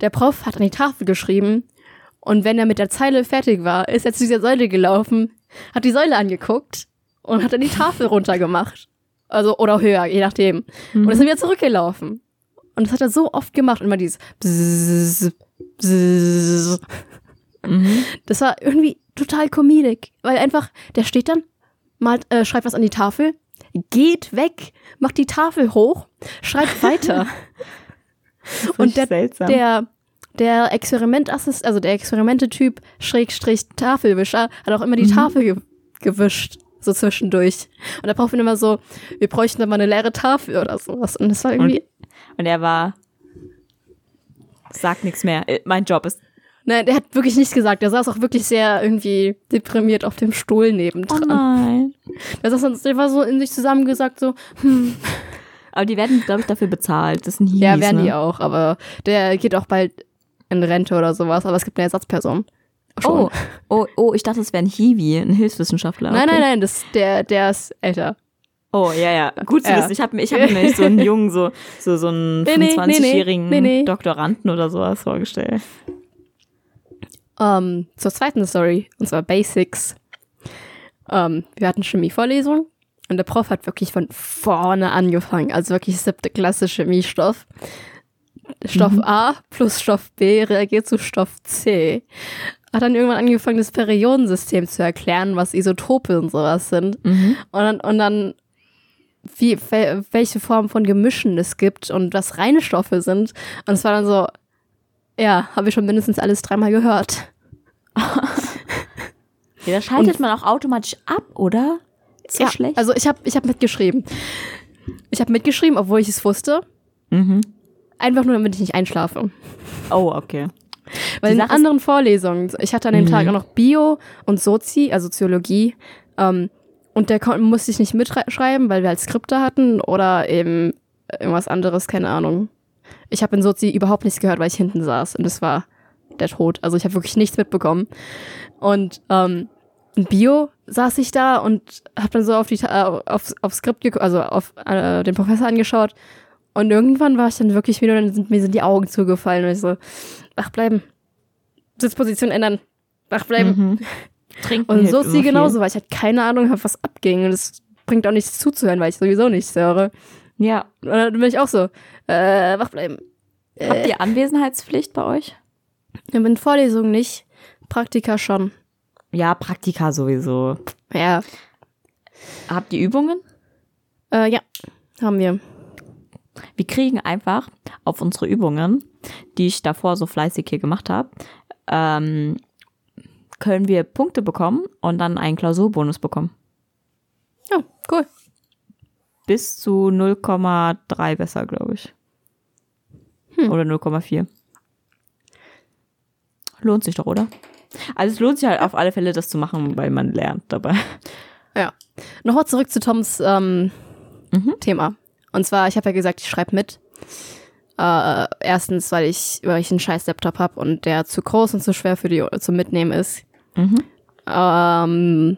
der Prof hat an die Tafel geschrieben und wenn er mit der Zeile fertig war, ist er zu dieser Säule gelaufen, hat die Säule angeguckt und hat dann die Tafel runtergemacht. Also, oder höher, je nachdem. Mhm. Und ist dann wieder zurückgelaufen. Und das hat er so oft gemacht. Und immer dieses Bzzz, Bzzz. Mhm. Das war irgendwie total comedic. Weil einfach, der steht dann, malt, äh, schreibt was an die Tafel, geht weg, macht die Tafel hoch, schreibt weiter. [laughs] und der, seltsam. der, der Experimentassist, also der Experimente-Typ, Schrägstrich Tafelwischer, hat auch immer die mhm. Tafel ge gewischt, so zwischendurch. Und da braucht man immer so, wir bräuchten dann mal eine leere Tafel oder sowas. Und das war irgendwie. Und, und er war, sagt nichts mehr. Äh, mein Job ist Nein, der hat wirklich nichts gesagt. Der saß auch wirklich sehr irgendwie deprimiert auf dem Stuhl nebendran. Oh nein. Der, saß, der war so in sich zusammengesagt, so, hm. Aber die werden, glaube ich, dafür bezahlt. Das sind Hiwis, Ja, werden ne? die auch. Aber der geht auch bald in Rente oder sowas. Aber es gibt eine Ersatzperson. Oh, oh, oh, ich dachte, es wäre ein Hiwi, ein Hilfswissenschaftler. Okay. Nein, nein, nein, das, der, der ist älter. Oh, ja, ja. Gut zu ja. wissen. Ich habe ich hab mir nicht so einen jungen, so, so, so einen nee, 25-jährigen nee, nee, Doktoranden oder sowas vorgestellt. Ähm, zur zweiten Story, und zwar Basics. Ähm, wir hatten Chemievorlesung und der Prof hat wirklich von vorne angefangen, also wirklich siebte Klasse Chemiestoff. Stoff mhm. A plus Stoff B reagiert zu Stoff C. Hat dann irgendwann angefangen, das Periodensystem zu erklären, was Isotope und sowas sind. Mhm. Und dann, und dann wie, welche Form von Gemischen es gibt und was reine Stoffe sind. Und es war dann so, ja, habe ich schon mindestens alles dreimal gehört. [laughs] ja, da schaltet Und, man auch automatisch ab, oder? Ist ja, schlecht. Also ich habe ich hab mitgeschrieben. Ich habe mitgeschrieben, obwohl ich es wusste. Mhm. Einfach nur, damit ich nicht einschlafe. Oh, okay. Weil in anderen Vorlesungen, ich hatte an dem mhm. Tag auch noch Bio und Sozi, also Soziologie, ähm, und der musste ich nicht mitschreiben, weil wir halt Skripte hatten oder eben irgendwas anderes, keine Ahnung. Ich habe in Sozi überhaupt nichts gehört, weil ich hinten saß und es war der Tod. Also ich habe wirklich nichts mitbekommen. Und ähm, in Bio saß ich da und habe dann so auf die äh, auf, auf Skript also auf äh, den Professor angeschaut und irgendwann war ich dann wirklich wieder und dann sind mir sind die Augen zugefallen und ich so wach bleiben Sitzposition ändern wach bleiben mhm. [laughs] Trinken und so ist sie genauso weil ich halt keine Ahnung habe was abging und es bringt auch nichts zuzuhören weil ich sowieso nichts höre ja und dann bin ich auch so äh, wach bleiben äh. Habt ihr Anwesenheitspflicht bei euch? In Vorlesungen nicht, Praktika schon. Ja, Praktika sowieso. Ja. Habt ihr Übungen? Äh, ja, haben wir. Wir kriegen einfach auf unsere Übungen, die ich davor so fleißig hier gemacht habe, ähm, können wir Punkte bekommen und dann einen Klausurbonus bekommen. Ja, cool. Bis zu 0,3 besser, glaube ich. Hm. Oder 0,4. Lohnt sich doch, oder? Also es lohnt sich halt auf alle Fälle, das zu machen, weil man lernt dabei. Ja. Nochmal zurück zu Toms ähm, mhm. Thema. Und zwar, ich habe ja gesagt, ich schreibe mit. Äh, erstens, weil ich, weil ich einen scheiß Laptop habe und der zu groß und zu schwer für die zum Mitnehmen ist. Mhm. Ähm,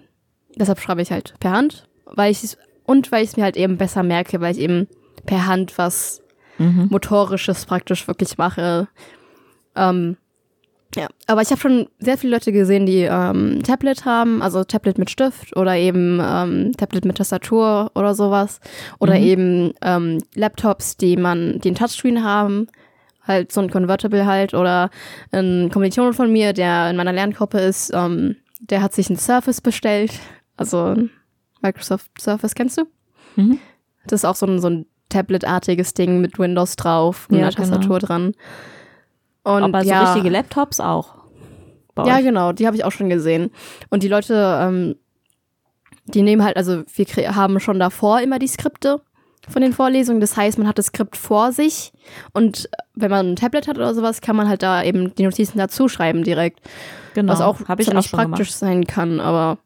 deshalb schreibe ich halt per Hand, weil ich und weil ich es mir halt eben besser merke, weil ich eben per Hand was mhm. motorisches praktisch wirklich mache. Ähm, Ja, aber ich habe schon sehr viele Leute gesehen, die ähm, Tablet haben, also Tablet mit Stift oder eben ähm, Tablet mit Tastatur oder sowas. Oder Mhm. eben ähm, Laptops, die man, die einen Touchscreen haben, halt so ein Convertible halt. Oder ein Kommilitonen von mir, der in meiner Lerngruppe ist, ähm, der hat sich ein Surface bestellt. Also Microsoft Surface, kennst du? Mhm. Das ist auch so ein, so ein Tablet-artiges Ding mit Windows drauf und Ja, einer Tastatur dran. Und Aber so ja, richtige Laptops auch. ja, euch. genau, die habe ich auch schon gesehen. Und die Leute, ähm, die nehmen halt, also wir haben schon davor immer die Skripte von den Vorlesungen. Das heißt, man hat das Skript vor sich und wenn man ein Tablet hat oder sowas, kann man halt da eben die Notizen dazu schreiben direkt. genau. was auch Hab ich auch ziemlich schon praktisch sein kann, aber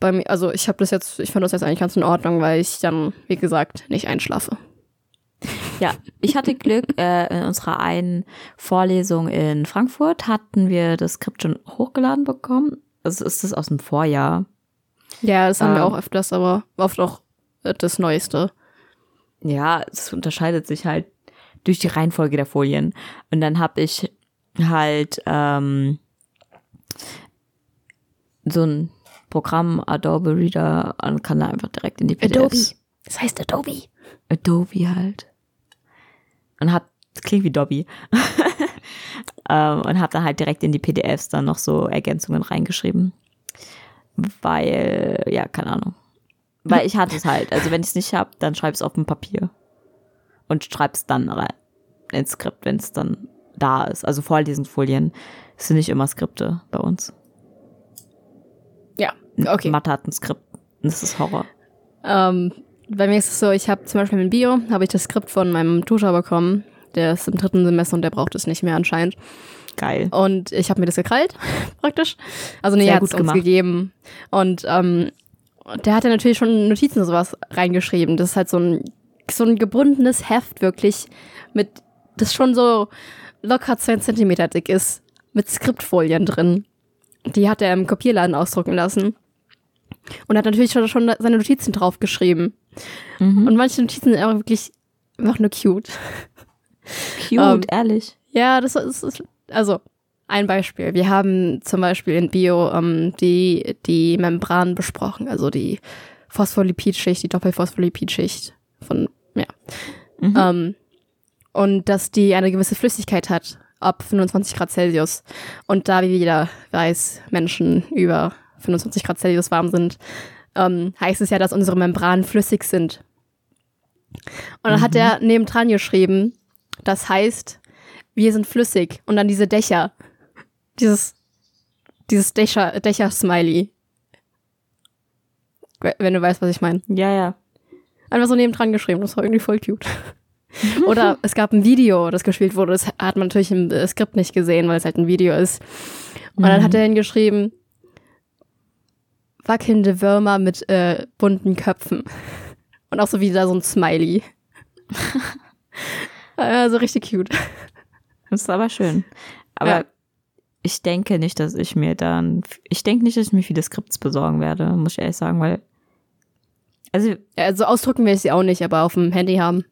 bei mir, also ich habe das jetzt, ich fand das jetzt eigentlich ganz in Ordnung, weil ich dann, wie gesagt, nicht einschlafe. Ja, ich hatte Glück, äh, in unserer einen Vorlesung in Frankfurt hatten wir das Skript schon hochgeladen bekommen. Also ist das aus dem Vorjahr. Ja, das haben wir Ähm. auch öfters, aber oft auch das Neueste. Ja, es unterscheidet sich halt durch die Reihenfolge der Folien. Und dann habe ich halt ähm, so ein Programm, Adobe Reader, und kann da einfach direkt in die PDFs. Das heißt Adobe. Adobe halt. Und hab, das klingt wie Dobby. [laughs] ähm, und hab dann halt direkt in die PDFs dann noch so Ergänzungen reingeschrieben. Weil, ja, keine Ahnung. Weil ich hatte es halt. Also wenn ich es nicht hab, dann schreib es auf dem Papier. Und schreib's dann rein ins Skript, wenn es dann da ist. Also Vorlesungsfolien sind nicht immer Skripte bei uns. Ja, okay. Mathe hat ein Skript. Das ist Horror. Ähm, bei mir ist es so, ich habe zum Beispiel in Bio, habe ich das Skript von meinem Tutor bekommen. Der ist im dritten Semester und der braucht es nicht mehr anscheinend. Geil. Und ich habe mir das gekrallt, [laughs] praktisch. Also nee, Sehr er hat gut es uns gegeben. Und ähm, der hat ja natürlich schon Notizen und sowas reingeschrieben. Das ist halt so ein, so ein gebundenes Heft wirklich mit, das schon so locker zwei Zentimeter dick ist, mit Skriptfolien drin. Die hat er im Kopierladen ausdrucken lassen. Und hat natürlich schon, schon seine Notizen draufgeschrieben. Mhm. Und manche Notizen sind einfach wirklich einfach nur cute. Cute, ähm, ehrlich. Ja, das ist, ist also ein Beispiel. Wir haben zum Beispiel in Bio ähm, die, die Membran besprochen, also die Phospholipidschicht, die Doppelphospholipidschicht von, ja. Mhm. Ähm, und dass die eine gewisse Flüssigkeit hat, ab 25 Grad Celsius. Und da, wie jeder weiß, Menschen über 25 Grad Celsius warm sind, ähm, heißt es ja, dass unsere Membranen flüssig sind. Und dann hat er nebendran geschrieben, das heißt, wir sind flüssig. Und dann diese Dächer. Dieses, dieses Dächer, Dächer-Smiley. Wenn du weißt, was ich meine. Ja, ja. Einfach so nebendran geschrieben. Das war irgendwie voll cute. [laughs] Oder es gab ein Video, das gespielt wurde. Das hat man natürlich im äh, Skript nicht gesehen, weil es halt ein Video ist. Und dann hat er hingeschrieben, wackelnde Würmer mit äh, bunten Köpfen. Und auch so wieder so ein Smiley. [laughs] also richtig cute. Das ist aber schön. Aber Ja. ich denke nicht, dass ich mir dann, ich denke nicht, dass ich mir viele Skripts besorgen werde, muss ich ehrlich sagen, weil, also, also ausdrucken will ich sie auch nicht, aber auf dem Handy haben.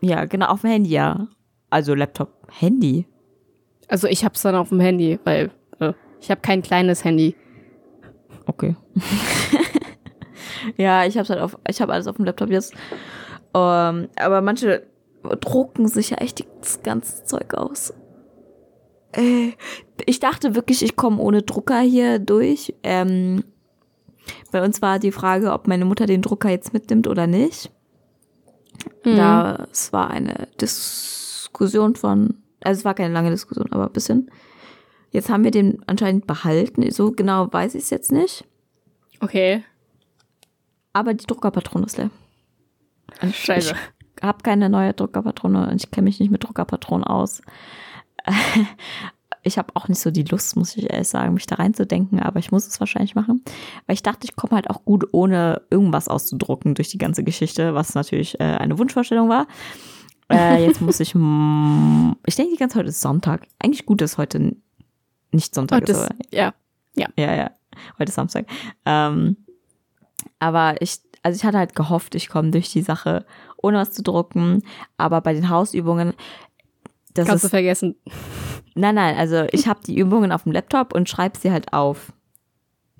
ja, genau, auf dem Handy, ja. Also Laptop, Handy. Also ich hab's dann auf dem Handy, weil äh, ich habe kein kleines Handy. Okay. [laughs] ja, ich hab's halt auf, ich habe alles auf dem Laptop jetzt. Ähm, aber manche drucken sich ja echt das ganze Zeug aus. Äh, ich dachte wirklich, ich komme ohne Drucker hier durch. Ähm, bei uns war die Frage, ob meine Mutter den Drucker jetzt mitnimmt oder nicht. Mhm. Da es war eine Diskussion von, also es war keine lange Diskussion, aber ein bisschen. Jetzt haben wir den anscheinend behalten. So genau weiß ich es jetzt nicht. Okay. Aber die Druckerpatrone ist leer. Und Scheiße. Ich habe keine neue Druckerpatrone und ich kenne mich nicht mit Druckerpatronen aus. [laughs] Ich habe auch nicht so die Lust, muss ich ehrlich sagen, mich da reinzudenken, aber ich muss es wahrscheinlich machen. Weil ich dachte, ich komme halt auch gut, ohne irgendwas auszudrucken durch die ganze Geschichte, was natürlich äh, eine Wunschvorstellung war. Äh, jetzt muss ich, [laughs] ich denke die ganze Zeit ist Sonntag. Eigentlich gut, dass heute nicht Sonntag Oh, ist. das, aber- ja. ja, ja. Heute ist Samstag. Ähm, aber ich, also ich hatte halt gehofft, ich komme durch die Sache ohne was zu drucken. Aber bei den Hausübungen, Das Kannst du ist, vergessen. nein, nein, also ich habe die Übungen auf dem Laptop und schreibe sie halt auf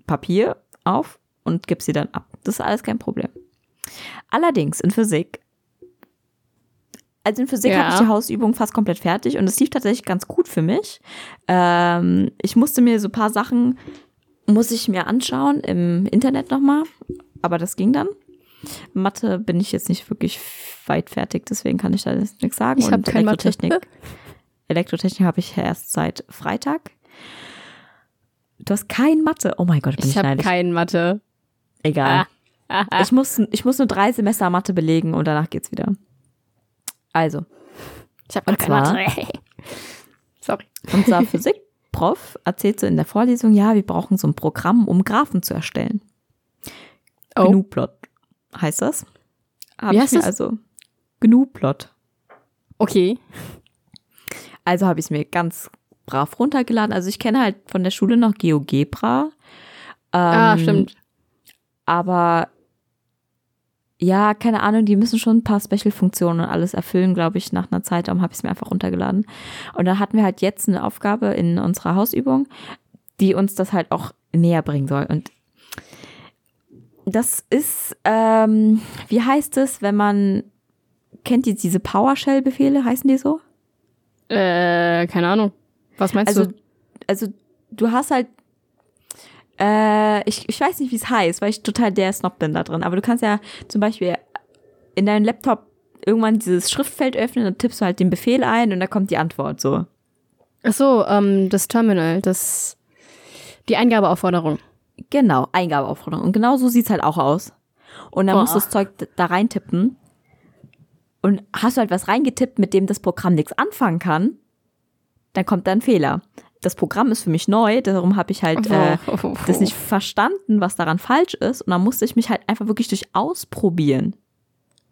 Papier auf und gebe sie dann ab. Das ist alles kein Problem. Allerdings in Physik, also in Physik Ja. habe ich die Hausübung fast komplett fertig und es lief tatsächlich ganz gut für mich. Ähm, ich musste mir so ein paar Sachen, muss ich mir anschauen im Internet nochmal, aber das ging dann. Mathe bin ich jetzt nicht wirklich weit fertig, deswegen kann ich da jetzt nichts sagen. Ich hab Und kein Mathe. Elektrotechnik, Elektrotechnik habe ich erst seit Freitag. Du hast kein Mathe. Oh mein Gott, bin ich, Ich habe kein Mathe. Egal. Ah, ah. Ich muss, ich muss nur drei Semester Mathe belegen und danach geht's wieder. Also, Ich habe keine zwar- Mathe. [laughs] Sorry. unser Physikprof erzählt so in der Vorlesung, ja, wir brauchen so ein Programm, um Graphen zu erstellen. Oh. GNU-Plot heißt das. Hab Wie ich heißt das? Also GNU-Plot. Okay. Also habe ich es mir ganz brav runtergeladen. Also ich kenne halt von der Schule noch GeoGebra. ah, Ähm, stimmt. Aber ja, keine Ahnung, die müssen schon ein paar Special-Funktionen und alles erfüllen, glaube ich, nach einer Zeit. Darum habe ich es mir einfach runtergeladen. Und dann hatten wir halt jetzt eine Aufgabe in unserer Hausübung, die uns das halt auch näher bringen soll. Und das ist, ähm, wie heißt es, wenn man, kennt ihr diese PowerShell-Befehle, heißen die so? Äh, keine Ahnung. Was meinst Also, du? also du hast halt, äh, ich, ich weiß nicht, wie es heißt, weil ich total der Snob bin da drin. Aber du kannst ja zum Beispiel in deinem Laptop irgendwann dieses Schriftfeld öffnen, dann tippst du halt den Befehl ein und da kommt die Antwort so. Ach so, ähm, das Terminal, das, die Eingabeaufforderung. Genau, Eingabeaufforderung. Und genau so sieht's halt auch aus. Und dann Boah. musst du das Zeug da reintippen. Und hast du halt was reingetippt, mit dem das Programm nichts anfangen kann, dann kommt da ein Fehler. Das Programm ist für mich neu, darum habe ich halt äh, Oh. das nicht verstanden, was daran falsch ist. Und dann musste ich mich halt einfach wirklich durch Ausprobieren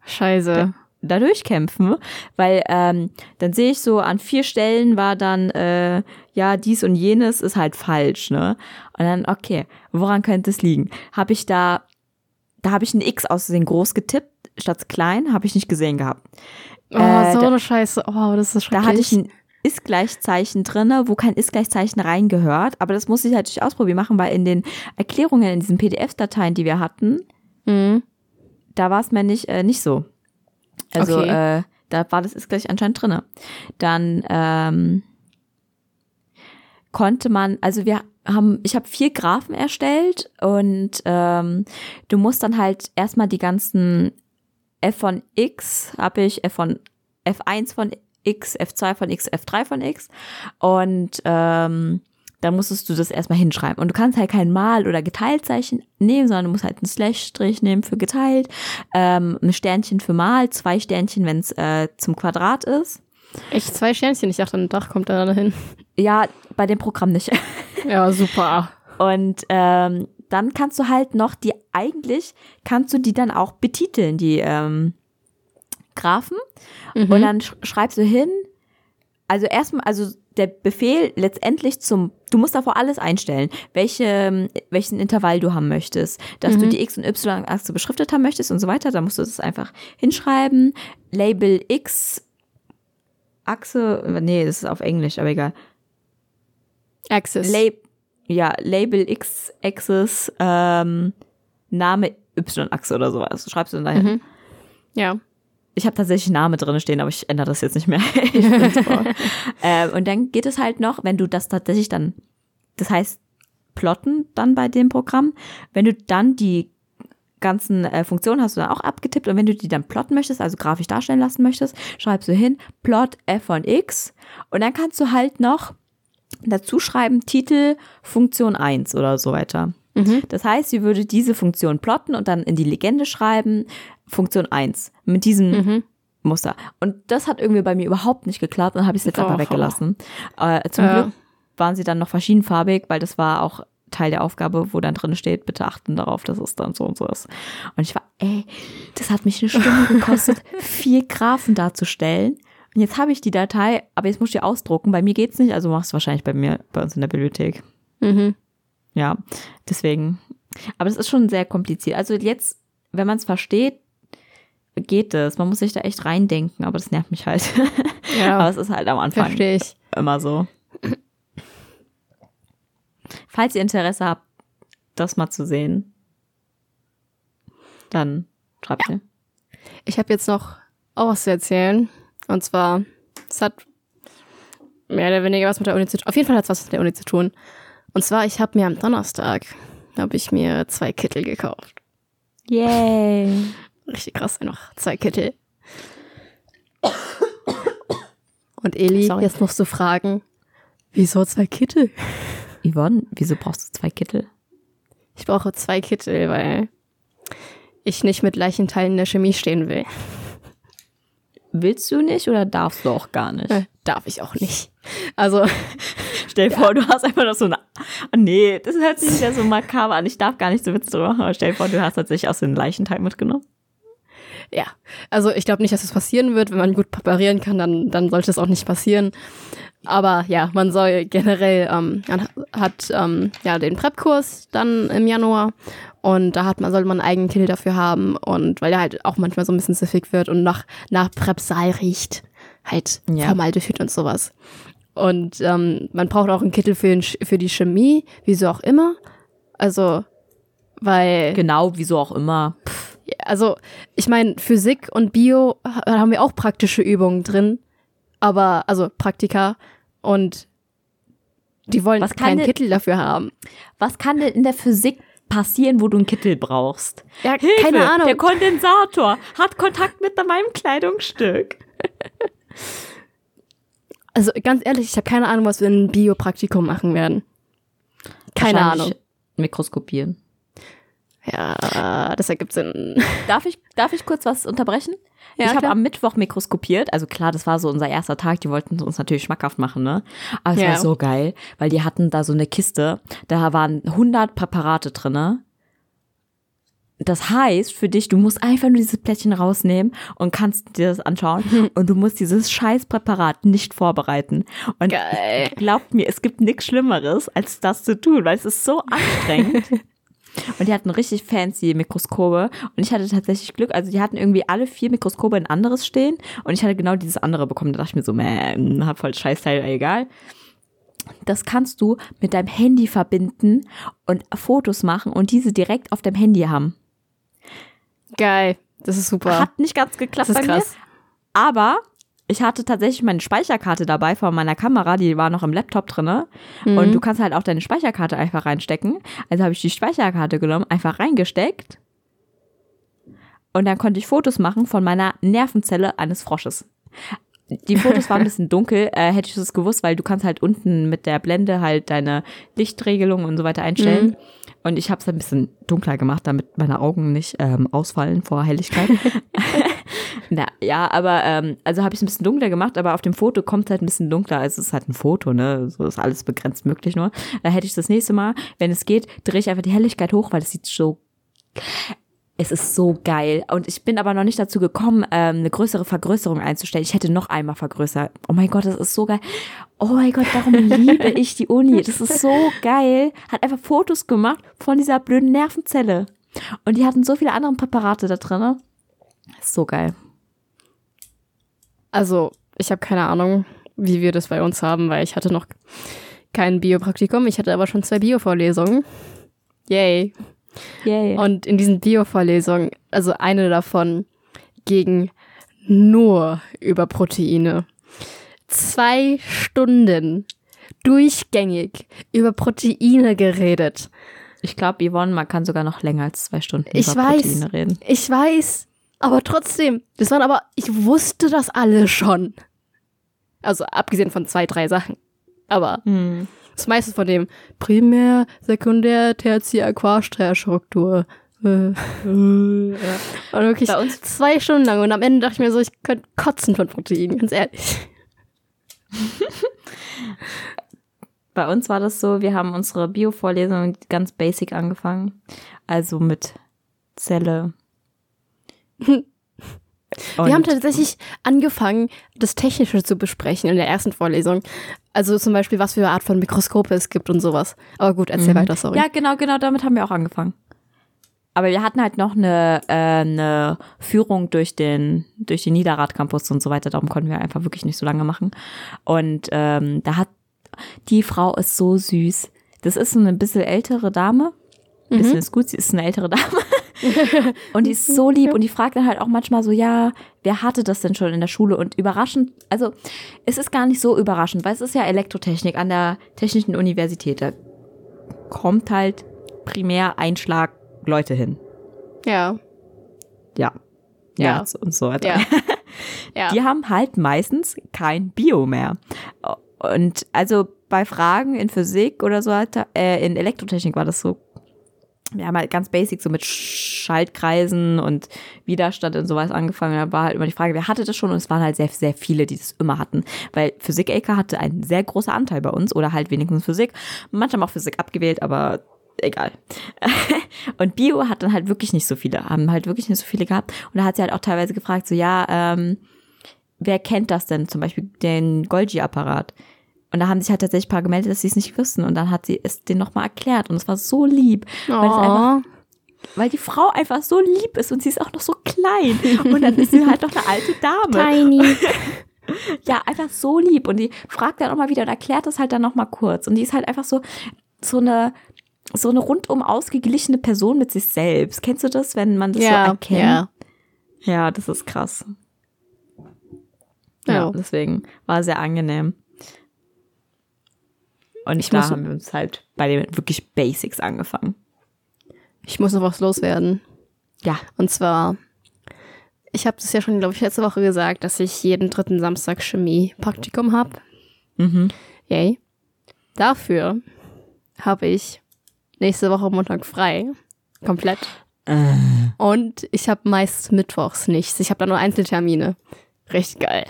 Scheiße. da durchkämpfen, weil ähm, dann sehe ich so, an vier Stellen war dann, äh, ja, dies und jenes ist halt falsch, ne? Und dann, okay, woran könnte es liegen? Habe ich da, da habe ich ein X aus Versehen groß getippt, statt klein, habe ich nicht gesehen gehabt. Oh, Äh, so da- eine Scheiße. Oh, das ist schrecklich. Da hatte ich ein Ist-Gleichzeichen drinne, wo kein Ist-Gleichzeichen reingehört, aber das musste ich halt durch Ausprobieren machen, weil in den Erklärungen, in diesen PDF-Dateien, die wir hatten, Mhm. da war es mir nicht, äh, nicht so. Also Okay. äh, da war das ist gleich anscheinend drinne. Dann ähm, konnte man, also wir haben, ich habe vier Graphen erstellt und ähm, du musst dann halt erstmal die ganzen f von x, habe ich f von f1 von x, f2 von x, f3 von x und ähm, da musstest du das erstmal hinschreiben. Und du kannst halt kein Mal- oder Geteiltzeichen nehmen, sondern du musst halt einen Slash-Strich nehmen für geteilt, ähm, ein Sternchen für Mal, zwei Sternchen, wenn es äh, zum Quadrat ist. Echt zwei Sternchen. Ich dachte, ein Dach kommt da hin. Ja, bei dem Programm nicht. [laughs] Ja, super. Und ähm, dann kannst du halt noch die, eigentlich kannst du die dann auch betiteln, die ähm, Graphen. Mhm. Und dann sch schreibst du hin, also erstmal, also der Befehl letztendlich zum, du musst davor alles einstellen, welche, welchen Intervall du haben möchtest, dass du Mhm. die X- und Y-Achse beschriftet haben möchtest und so weiter, da musst du das einfach hinschreiben. Label X, Achse, nee, das ist auf Englisch, aber egal. Access. Lab ja, Label X, Axis, ähm, Name Y-Achse oder sowas. Du schreibst du dann dahin. Mhm. Ja. Ich habe tatsächlich Name drin stehen, aber ich ändere das jetzt nicht mehr. [laughs] [laughs] ähm, und dann geht es halt noch, wenn du das tatsächlich dann, das heißt, plotten dann bei dem Programm, wenn du dann die ganzen äh, Funktionen hast du dann auch abgetippt und wenn du die dann plotten möchtest, also grafisch darstellen lassen möchtest, schreibst du hin, plot f von x und dann kannst du halt noch dazu schreiben, Titel Funktion 1 oder so weiter. Mhm. Das heißt, sie würde diese Funktion plotten und dann in die Legende schreiben, Funktion 1 mit diesem Mhm. Muster. Und das hat irgendwie bei mir überhaupt nicht geklappt und habe ich es jetzt einfach weggelassen. Äh, zum Ja. Glück waren sie dann noch verschiedenfarbig, weil das war auch Teil der Aufgabe, wo dann drin steht, bitte achten darauf, dass es dann so und so ist. Und ich war, ey, das hat mich eine Stunde [laughs] gekostet, vier Graphen darzustellen. Und jetzt habe ich die Datei, aber jetzt muss ich die ausdrucken. Bei mir geht's nicht, also machst du wahrscheinlich bei mir, bei uns in der Bibliothek. Mhm. Ja, deswegen. Aber das ist schon sehr kompliziert. Also jetzt, wenn man es versteht, geht es. Man muss sich da echt reindenken, aber das nervt mich halt. [laughs] Ja. aber es ist halt am Anfang Verstehe ich. immer so. Falls ihr Interesse habt, das mal zu sehen, dann schreibt mir. Ich habe jetzt noch auch was zu erzählen. Und zwar, es hat mehr oder weniger was mit der Uni zu tun. Auf jeden Fall hat es was mit der Uni zu tun. Und zwar, ich habe mir am Donnerstag, habe ich mir zwei Kittel gekauft. Yay. [laughs] Richtig krass, noch zwei Kittel. Und Eli, Sorry. jetzt musst du fragen, wieso zwei Kittel? Yvonne, wieso brauchst du zwei Kittel? Ich brauche zwei Kittel, weil ich nicht mit Leichenteilen in der Chemie stehen will. Willst du nicht oder darfst du auch gar nicht? Äh, Darf ich auch nicht. Also, [laughs] Stell dir vor, du hast einfach noch so eine. Nee, das hört sich wieder so makaber an. Ich darf gar nicht so Witze drüber machen. Aber stell dir vor, du hast tatsächlich aus dem Leichenteil mitgenommen. ja. Also, ich glaube nicht, dass es passieren wird. Wenn man gut präparieren kann, dann, dann sollte es auch nicht passieren. Aber ja, man soll generell, ähm, man hat ähm, ja den Prep-Kurs dann im Januar und da hat man, soll man einen eigenen Kittel dafür haben und weil der halt auch manchmal so ein bisschen siffig wird und nach, nach Prep-Saal riecht, halt Ja. Formaldehyd und sowas. Und ähm, man braucht auch einen Kittel für, den, für die Chemie, wieso auch immer. Also, weil Genau, wieso auch immer. also ich meine, Physik und Bio ha- haben wir auch praktische Übungen drin, aber also Praktika und die wollen Was keinen denn- Kittel dafür haben. Was kann denn in der Physik passieren, wo du einen Kittel brauchst? Ja, Hilfe, keine Ahnung. Der Kondensator hat Kontakt mit meinem Kleidungsstück. [laughs] Also ganz ehrlich, ich habe keine Ahnung, was wir in einem Bio-Praktikum machen werden. Keine Ahnung. Mikroskopieren. Ja, das ergibt Sinn. Darf ich, darf ich kurz was unterbrechen? Ja, ich habe am Mittwoch mikroskopiert. Also klar, das war so unser erster Tag. Die wollten es uns natürlich schmackhaft machen, ne? Aber es Ja. war so geil, weil die hatten da so eine Kiste. Da waren 100 Präparate drinne. Das heißt für dich, du musst einfach nur dieses Plättchen rausnehmen und kannst dir das anschauen. [laughs] Und du musst dieses scheiß Präparat nicht vorbereiten. Und Geil. glaubt mir, es gibt nichts Schlimmeres, als das zu tun, weil es ist so [laughs] anstrengend. Und die hatten richtig fancy Mikroskope. Und ich hatte tatsächlich Glück. Also die hatten irgendwie alle vier Mikroskope in anderes stehen. Und ich hatte genau dieses andere bekommen. Da dachte ich mir so, man, hab voll Scheißteil, egal. Das kannst du mit deinem Handy verbinden und Fotos machen und diese direkt auf deinem Handy haben. Geil. Das ist super. Hat nicht ganz geklappt das ist bei mir. krass. Aber ich hatte tatsächlich meine Speicherkarte dabei von meiner Kamera, die war noch im Laptop drinne. Mhm. Und du kannst halt auch deine Speicherkarte einfach reinstecken. Also habe ich die Speicherkarte genommen, einfach reingesteckt. Und dann konnte ich Fotos machen von meiner Nervenzelle eines Frosches. Die Fotos waren ein bisschen [laughs] dunkel, äh, hätte ich das gewusst, weil du kannst halt unten mit der Blende halt deine Lichtregelung und so weiter einstellen. Mhm. Und ich habe es ein bisschen dunkler gemacht, damit meine Augen nicht ähm, ausfallen vor Helligkeit. [laughs] Na, ja, aber ähm, also habe ich es ein bisschen dunkler gemacht, aber auf dem Foto kommt es halt ein bisschen dunkler. Also es ist halt ein Foto, ne? So ist alles begrenzt möglich nur. Da hätte ich das nächste Mal, wenn es geht, drehe ich einfach die Helligkeit hoch, weil es sieht so. Es ist so geil. Und ich bin aber noch nicht dazu gekommen, ähm, eine größere Vergrößerung einzustellen. Ich hätte noch einmal vergrößert. Oh mein Gott, das ist so geil. Oh mein Gott, darum liebe [laughs] ich die Uni. Das ist so geil. Hat einfach Fotos gemacht von dieser blöden Nervenzelle. Und die hatten so viele andere Präparate da drin. Ist so geil. Also, ich habe keine Ahnung, wie wir das bei uns haben, weil ich hatte noch kein Biopraktikum. Ich hatte aber schon zwei Bio-Vorlesungen. Yay. Yay. Und in diesen Bio-Vorlesungen, also eine davon ging nur über Proteine. Zwei Stunden durchgängig über Proteine geredet. Ich glaube, Yvonne, man kann sogar noch länger als zwei Stunden Ich über weiß. Proteine reden. Ich weiß, aber trotzdem, das waren aber, ich wusste das alle schon. Also abgesehen von zwei, drei Sachen. Aber Hm. das meiste von dem Primär, Sekundär, Tertiär, Quarkstruktur. Äh, Und wirklich Bei uns- zwei Stunden lang. Und am Ende dachte ich mir so, ich könnte kotzen von Proteinen, ganz ehrlich. [laughs] Bei uns war das so, wir haben unsere Bio-Vorlesung ganz basic angefangen. Also mit Zelle. Wir Und- haben tatsächlich angefangen, das Technische zu besprechen in der ersten Vorlesung. Also zum Beispiel, was für eine Art von Mikroskope es gibt und sowas. Aber gut, erzähl weiter, sorry. Ja, genau, genau, damit haben wir auch angefangen. aber wir hatten halt noch eine, äh, eine Führung durch den, durch den Niederrad-Campus und so weiter. Darum konnten wir einfach wirklich nicht so lange machen. Und ähm, da hat die Frau ist so süß. Das ist so eine bisschen ältere Dame. Ein bisschen mhm. ist gut, sie ist eine ältere Dame. [laughs] [laughs] und die ist so lieb und die fragt dann halt auch manchmal so, ja, wer hatte das denn schon in der Schule? Und überraschend, also es ist gar nicht so überraschend, weil es ist ja Elektrotechnik an der Technischen Universität. Da kommt halt primär Einschlag Leute hin. Ja. Ja. Ja. und so weiter. Ja. [laughs] ja. Die haben halt meistens kein Bio mehr. Und also bei Fragen in Physik oder so, äh, in Elektrotechnik war das so wir haben halt ganz basic so mit Schaltkreisen und Widerstand und sowas angefangen. Da war halt immer die Frage, wer hatte das schon? Und es waren halt sehr, sehr viele, die das immer hatten. Weil Physik-LK hatte einen sehr großen Anteil bei uns oder halt wenigstens Physik. Manchmal auch Physik abgewählt, aber egal. [laughs] und Bio hat dann halt wirklich nicht so viele, haben halt wirklich nicht so viele gehabt. Und da hat sie halt auch teilweise gefragt, so ja, ähm, wer kennt das denn? Zum Beispiel den Golgi-Apparat. Und da haben sich halt tatsächlich ein paar gemeldet, dass sie es nicht wussten. Und dann hat sie es denen nochmal erklärt. Und es war so lieb. Oh. Weil, einfach, weil die Frau einfach so lieb ist und sie ist auch noch so klein. Und dann ist sie halt noch eine alte Dame. Tiny. [laughs] ja, einfach so lieb. Und die fragt dann auch mal wieder und erklärt das halt dann nochmal kurz. Und die ist halt einfach so, so eine, so eine rundum ausgeglichene Person mit sich selbst. Kennst du das, wenn man das ja, so erkennt? Ja. ja, das ist krass. Ja, ja, deswegen war sehr angenehm. Und ich da haben wir uns halt bei den wirklich Basics angefangen. Ich muss noch was loswerden. Ja. Und zwar, ich habe das ja schon, glaube ich, letzte Woche gesagt, dass ich jeden dritten Samstag Chemie-Praktikum habe. Mhm. Yay. Dafür habe ich nächste Woche Montag frei. Komplett. Äh. Und ich habe meist mittwochs nichts. Ich habe da nur Einzeltermine. Richtig geil.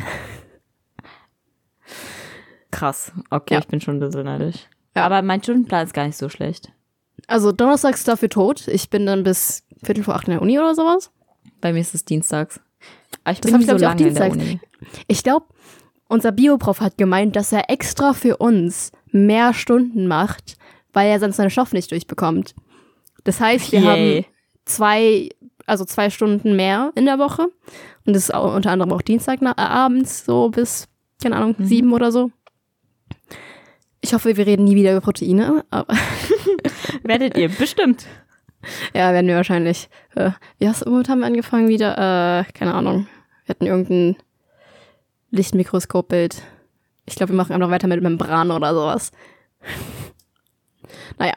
Krass. Okay, ja. ich bin schon ein bisschen neidisch. Ja. Aber mein Stundenplan ist gar nicht so schlecht. Also Donnerstags dafür tot. Ich bin dann bis Viertel vor acht in der Uni oder sowas. Bei mir ist es dienstags. Aber ich bin das so ich, lange ich, in der Uni. Ich glaube, unser Bioprof hat gemeint, dass er extra für uns mehr Stunden macht, weil er sonst seinen Stoff nicht durchbekommt. Das heißt, wir Yay. haben zwei, also zwei Stunden mehr in der Woche. Und das ist auch unter anderem auch Dienstagabends so bis, keine Ahnung, mhm. sieben oder so. Ich hoffe, wir reden nie wieder über Proteine. Aber [laughs] Werdet ihr, bestimmt. Ja, werden wir wahrscheinlich. Äh, wie hast du, womit haben wir angefangen wieder? Äh, keine Ahnung. Wir hatten irgendein Lichtmikroskopbild. Ich glaube, wir machen einfach weiter mit Membran oder sowas. [laughs] naja.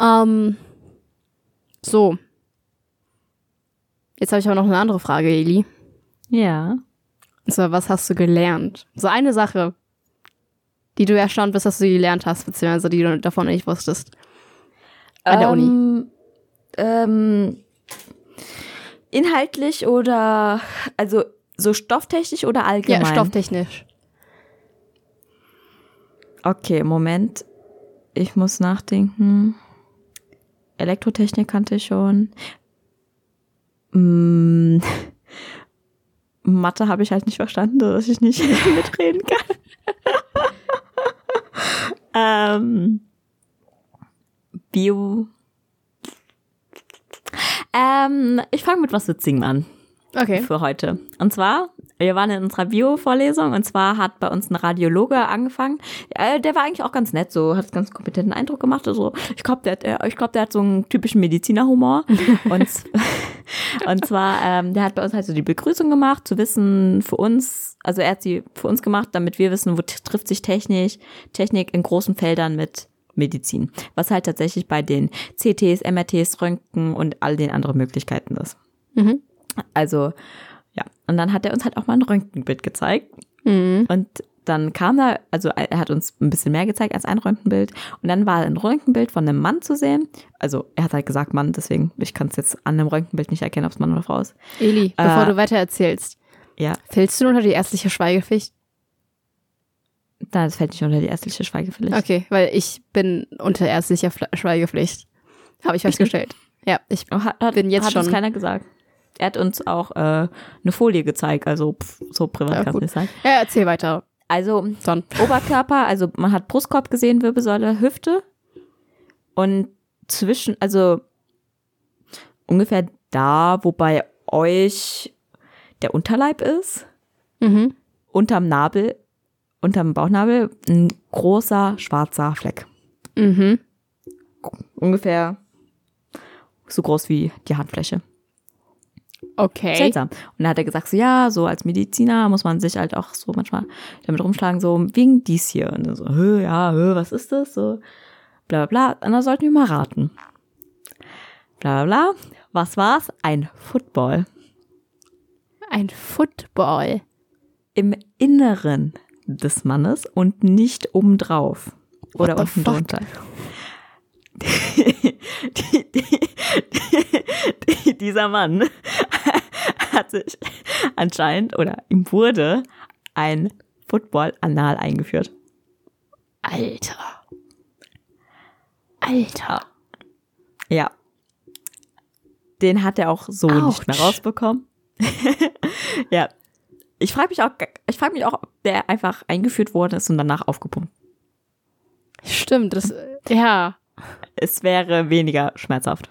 Ähm, so. Jetzt habe ich aber noch eine andere Frage, Eli. Ja. Und zwar, was hast du gelernt? So eine Sache, die du erstaunt bist, dass du die gelernt hast, beziehungsweise die du davon nicht wusstest? An der Uni. Ähm, ähm, inhaltlich oder also so stofftechnisch oder allgemein? Ja, stofftechnisch. Okay, Moment. Ich muss nachdenken. Elektrotechnik kannte ich schon. Mm. [laughs] Mathe habe ich halt nicht verstanden, dass ich nicht [laughs] mitreden kann. [laughs] Ähm, Bio. Ähm, ich fange mit was Witzigem an. Okay. Für heute. Und zwar, wir waren in unserer Bio-Vorlesung und zwar hat bei uns ein Radiologe angefangen. Äh, der war eigentlich auch ganz nett, so hat ganz kompetenten Eindruck gemacht. Also ich glaube, der, der, ich glaub, der hat so einen typischen Medizinerhumor. [laughs] und, [laughs] und zwar, ähm, der hat bei uns halt so die Begrüßung gemacht, zu wissen für uns, also er hat sie für uns gemacht, damit wir wissen, wo trifft sich Technik, Technik in großen Feldern mit Medizin. Was halt tatsächlich bei den CTs, MRTs, Röntgen und all den anderen Möglichkeiten ist. Mhm. Also, ja. Und dann hat er uns halt auch mal ein Röntgenbild gezeigt. Mhm. Und dann kam da, also er hat uns ein bisschen mehr gezeigt als ein Röntgenbild. Und dann war ein Röntgenbild von einem Mann zu sehen. Also er hat halt gesagt Mann, deswegen, ich kann es jetzt an einem Röntgenbild nicht erkennen, ob es Mann oder Frau ist. Eli, äh, bevor du weiter erzählst. Ja. Fällst du unter die ärztliche Schweigepflicht? Nein, das fällt nicht unter die ärztliche Schweigepflicht. Okay, weil ich bin unter ärztlicher Schweigepflicht. Habe ich festgestellt. [laughs] ja, ich oh, hat, bin jetzt hat schon. Hat keiner gesagt er hat uns auch äh, eine Folie gezeigt, also pff, so privat ja, kann es nicht sein. Ja, erzähl weiter. Also Dann. Oberkörper, also man hat Brustkorb gesehen, Wirbelsäule, Hüfte und zwischen, also ungefähr da, wo bei euch der Unterleib ist, Mhm. unterm Nabel, unterm Bauchnabel, ein großer schwarzer Fleck. Mhm. Ungefähr so groß wie die Handfläche. Okay. Seltsam. Und dann hat er gesagt, so ja, so als Mediziner muss man sich halt auch so manchmal damit rumschlagen, so wegen dies hier. Und dann so, hö, ja, hö, was ist das? So, bla bla bla. Und dann sollten wir mal raten. Bla bla bla. Was war's? Ein Football. Ein Football. Im Inneren des Mannes und nicht obendrauf. Oder What unten fuck? drunter. [laughs] die, die, die, dieser Mann [laughs] hat sich anscheinend oder ihm wurde ein Football anal eingeführt. Alter. Alter. Ja. Den hat er auch so nicht mehr rausbekommen. [laughs] ja. Ich frage mich auch, ich frage mich auch, ob der einfach eingeführt worden ist und danach aufgepumpt. Stimmt, das, ja. Es wäre weniger schmerzhaft.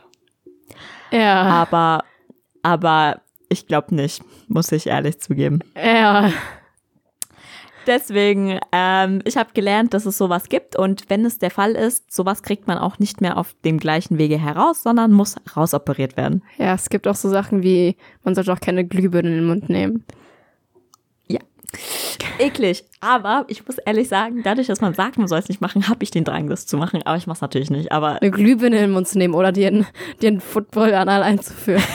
Ja. Aber, aber ich glaube nicht, muss ich ehrlich zugeben. Ja. Deswegen, ähm, ich habe gelernt, dass es sowas gibt und wenn es der Fall ist, sowas kriegt man auch nicht mehr auf dem gleichen Wege heraus, sondern muss rausoperiert werden. Ja, es gibt auch so Sachen wie, man sollte auch keine Glühbirne in den Mund nehmen. Ja. Eklig. Aber ich muss ehrlich sagen, dadurch, dass man sagt, man soll es nicht machen, habe ich den Drang, das zu machen. Aber ich mache es natürlich nicht. Aber Eine Glühbirne in den Mund zu nehmen oder dir einen, dir einen Football-Anal einzuführen. [laughs]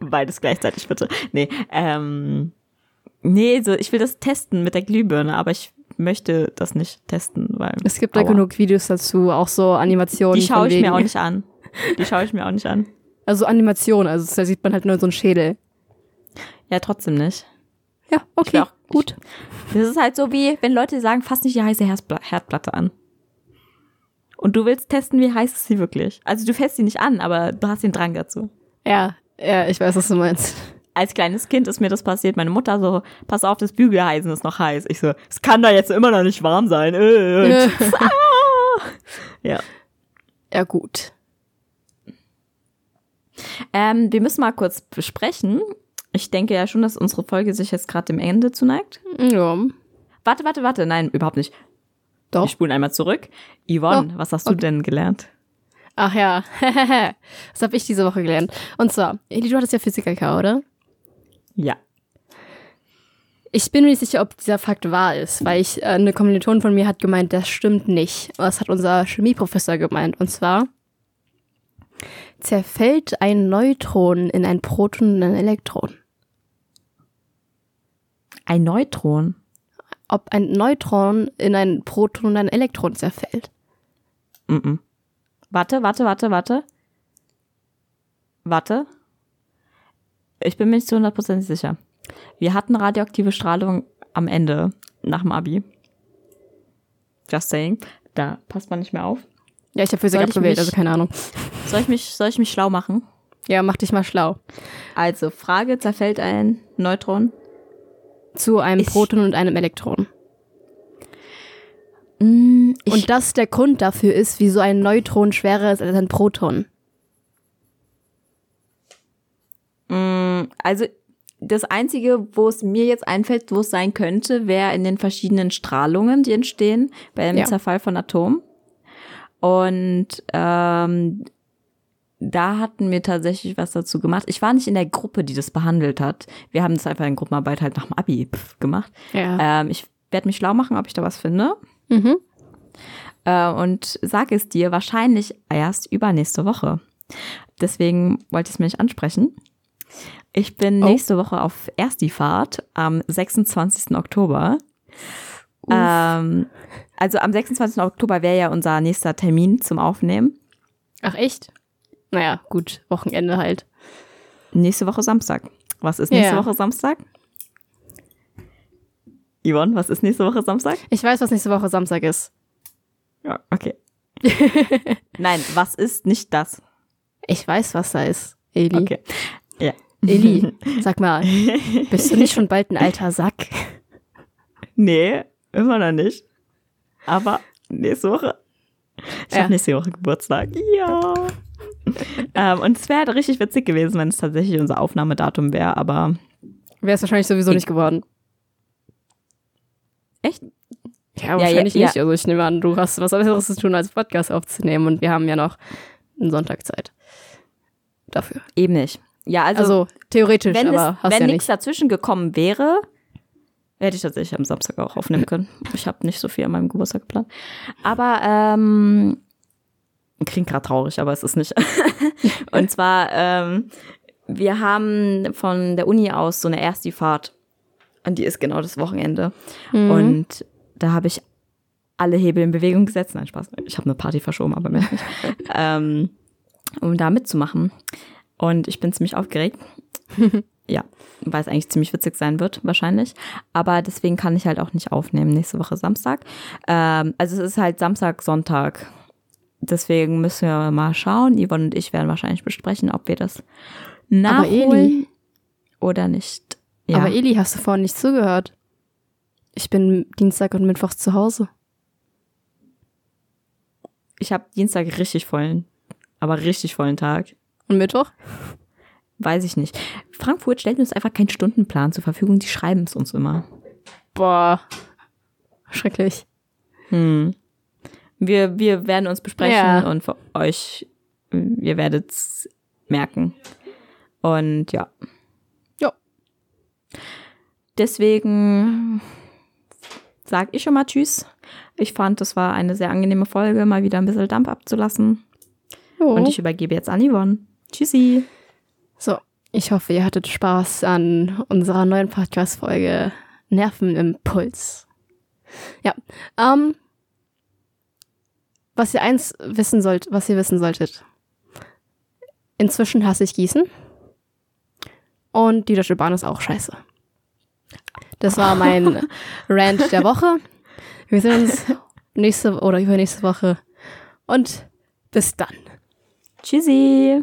beides gleichzeitig bitte. Nee, ähm, nee, so, ich will das testen mit der Glühbirne, aber ich möchte das nicht testen, weil. Es gibt da genug Videos dazu, auch so Animationen. Die schaue ich mir auch nicht an. Die schaue ich mir auch nicht an. [laughs] Also Animationen, also da sieht man halt nur so einen Schädel. Ja, trotzdem nicht. Ja, okay, will auch- gut. Das ist halt so wie, wenn Leute sagen, fass nicht die heiße Herdplatte an. Und du willst testen, wie heiß ist sie wirklich. Also du fässt sie nicht an, aber du hast den Drang dazu. Ja, ja, ich weiß, was du meinst. Als kleines Kind ist mir das passiert. Meine Mutter so, pass auf, das Bügeleisen ist noch heiß. Ich so, es kann da jetzt immer noch nicht warm sein. Äh. [laughs] ja. ja, gut. Ähm, wir müssen mal kurz besprechen. Ich denke ja schon, dass unsere Folge sich jetzt gerade dem Ende zuneigt. Ja, Warte, warte, warte. Nein, überhaupt nicht. Wir doch. spulen einmal zurück. Yvonne, Oh, was hast du denn gelernt? Ach ja, [laughs] was habe ich diese Woche gelernt? Und zwar, Eli, du hattest ja Physik LK, oder? Ja. Ich bin mir nicht sicher, ob dieser Fakt wahr ist, weil ich, äh, eine Kommilitonin von mir hat gemeint, das stimmt nicht. Das hat unser Chemieprofessor gemeint. Und zwar zerfällt ein Neutron in ein Proton und ein Elektron. Ein Neutron. Ob ein Neutron in ein Proton und ein Elektron zerfällt. Mhm. Warte, warte, warte, warte. Warte. Ich bin mir nicht zu 100% sicher. Wir hatten radioaktive Strahlung am Ende, nach dem Abi. Just saying. Da passt man nicht mehr auf. Ja, ich habe Physik abgewählt, also keine Ahnung. Soll ich mich, soll ich mich schlau machen? Ja, mach dich mal schlau. Also, Frage, zerfällt ein Neutron? Zu einem Ich- Proton und einem Elektron. Mm, Und das der Grund dafür ist, wieso ein Neutron schwerer ist als ein Proton. mm, also, das Einzige, wo es mir jetzt einfällt, wo es sein könnte, wäre in den verschiedenen Strahlungen, die entstehen beim Ja. Zerfall von Atomen. Und ähm, da hatten wir tatsächlich was dazu gemacht. Ich war nicht in der Gruppe, die das behandelt hat. Wir haben das einfach in Gruppenarbeit halt nach dem Abi pf, gemacht. Ja. Ähm, ich werde mich schlau machen, ob ich da was finde. Mhm. Äh, und sage es dir wahrscheinlich erst übernächste Woche. Deswegen wollte ich es mir nicht ansprechen. Ich bin Oh. nächste Woche auf Ersti-Fahrt am 26. Oktober. Ähm, also am 26. Oktober wäre ja unser nächster Termin zum Aufnehmen. Ach echt? Naja, gut, Wochenende halt. Nächste Woche Samstag. Was ist nächste Ja. Woche Samstag? Yvonne, was ist nächste Woche Samstag? Ich weiß, was nächste Woche Samstag ist. Ja, okay. [laughs] Nein, was ist nicht das? Ich weiß, was da ist, Eli. Okay. Ja. Eli, [laughs] sag mal, bist du nicht schon bald ein alter Sack? Nee, immer noch nicht. Aber nächste Woche. Ich Ja. habe nächste Woche Geburtstag. Ja. [laughs] ähm, und es wäre halt richtig witzig gewesen, wenn es tatsächlich unser Aufnahmedatum wäre, aber. Wäre es wahrscheinlich sowieso nicht geworden. Echt? Ja, wahrscheinlich ja, ja, nicht. Also ich nehme an, du hast was Besseres zu tun, als Podcast aufzunehmen und wir haben ja noch einen Sonntag Zeit. Dafür. Eben nicht. Ja, also, also theoretisch, wenn aber es, wenn ja nichts dazwischen gekommen wäre, hätte ich tatsächlich am Samstag auch aufnehmen können. Ich habe nicht so viel an meinem Geburtstag geplant. Aber ähm, klingt gerade traurig, aber es ist nicht. [laughs] und zwar, ähm, wir haben von der Uni aus so eine Ersti-Fahrt. Und die ist genau das Wochenende. Mhm. Und da habe ich alle Hebel in Bewegung gesetzt. Nein, Spaß. Ich habe eine Party verschoben, aber mehr nicht. [laughs] ähm, um da mitzumachen. Und ich bin ziemlich aufgeregt. [laughs] ja, weil es eigentlich ziemlich witzig sein wird, wahrscheinlich. Aber deswegen kann ich halt auch nicht aufnehmen nächste Woche Samstag. Ähm, also es ist halt Samstag, Sonntag. Deswegen müssen wir mal schauen. Yvonne und ich werden wahrscheinlich besprechen, ob wir das nachholen oder nicht. Ja. Aber Eli, hast du vorhin nicht zugehört? Ich bin Dienstag und Mittwoch zu Hause. Ich habe Dienstag richtig vollen, aber richtig vollen Tag. Und Mittwoch? Weiß ich nicht. Frankfurt stellt uns einfach keinen Stundenplan zur Verfügung, die schreiben es uns immer. Boah. Schrecklich. Hm. Wir, wir werden uns besprechen ja. und für euch, ihr werdet es merken. Und ja. Ja. Deswegen sag ich schon mal Tschüss. Ich fand, das war eine sehr angenehme Folge, mal wieder ein bisschen Dampf abzulassen. Jo. Und ich übergebe jetzt an Yvonne. Tschüssi. So, ich hoffe, ihr hattet Spaß an unserer neuen Podcast-Folge Nervenimpuls. Ja, ähm, was ihr eins wissen sollt, was ihr wissen solltet. Inzwischen hasse ich Gießen. Und die Deutsche Bahn ist auch scheiße. Das war mein [laughs] Rant der Woche. Wir sehen uns nächste oder übernächste Woche. Und bis dann. Tschüssi.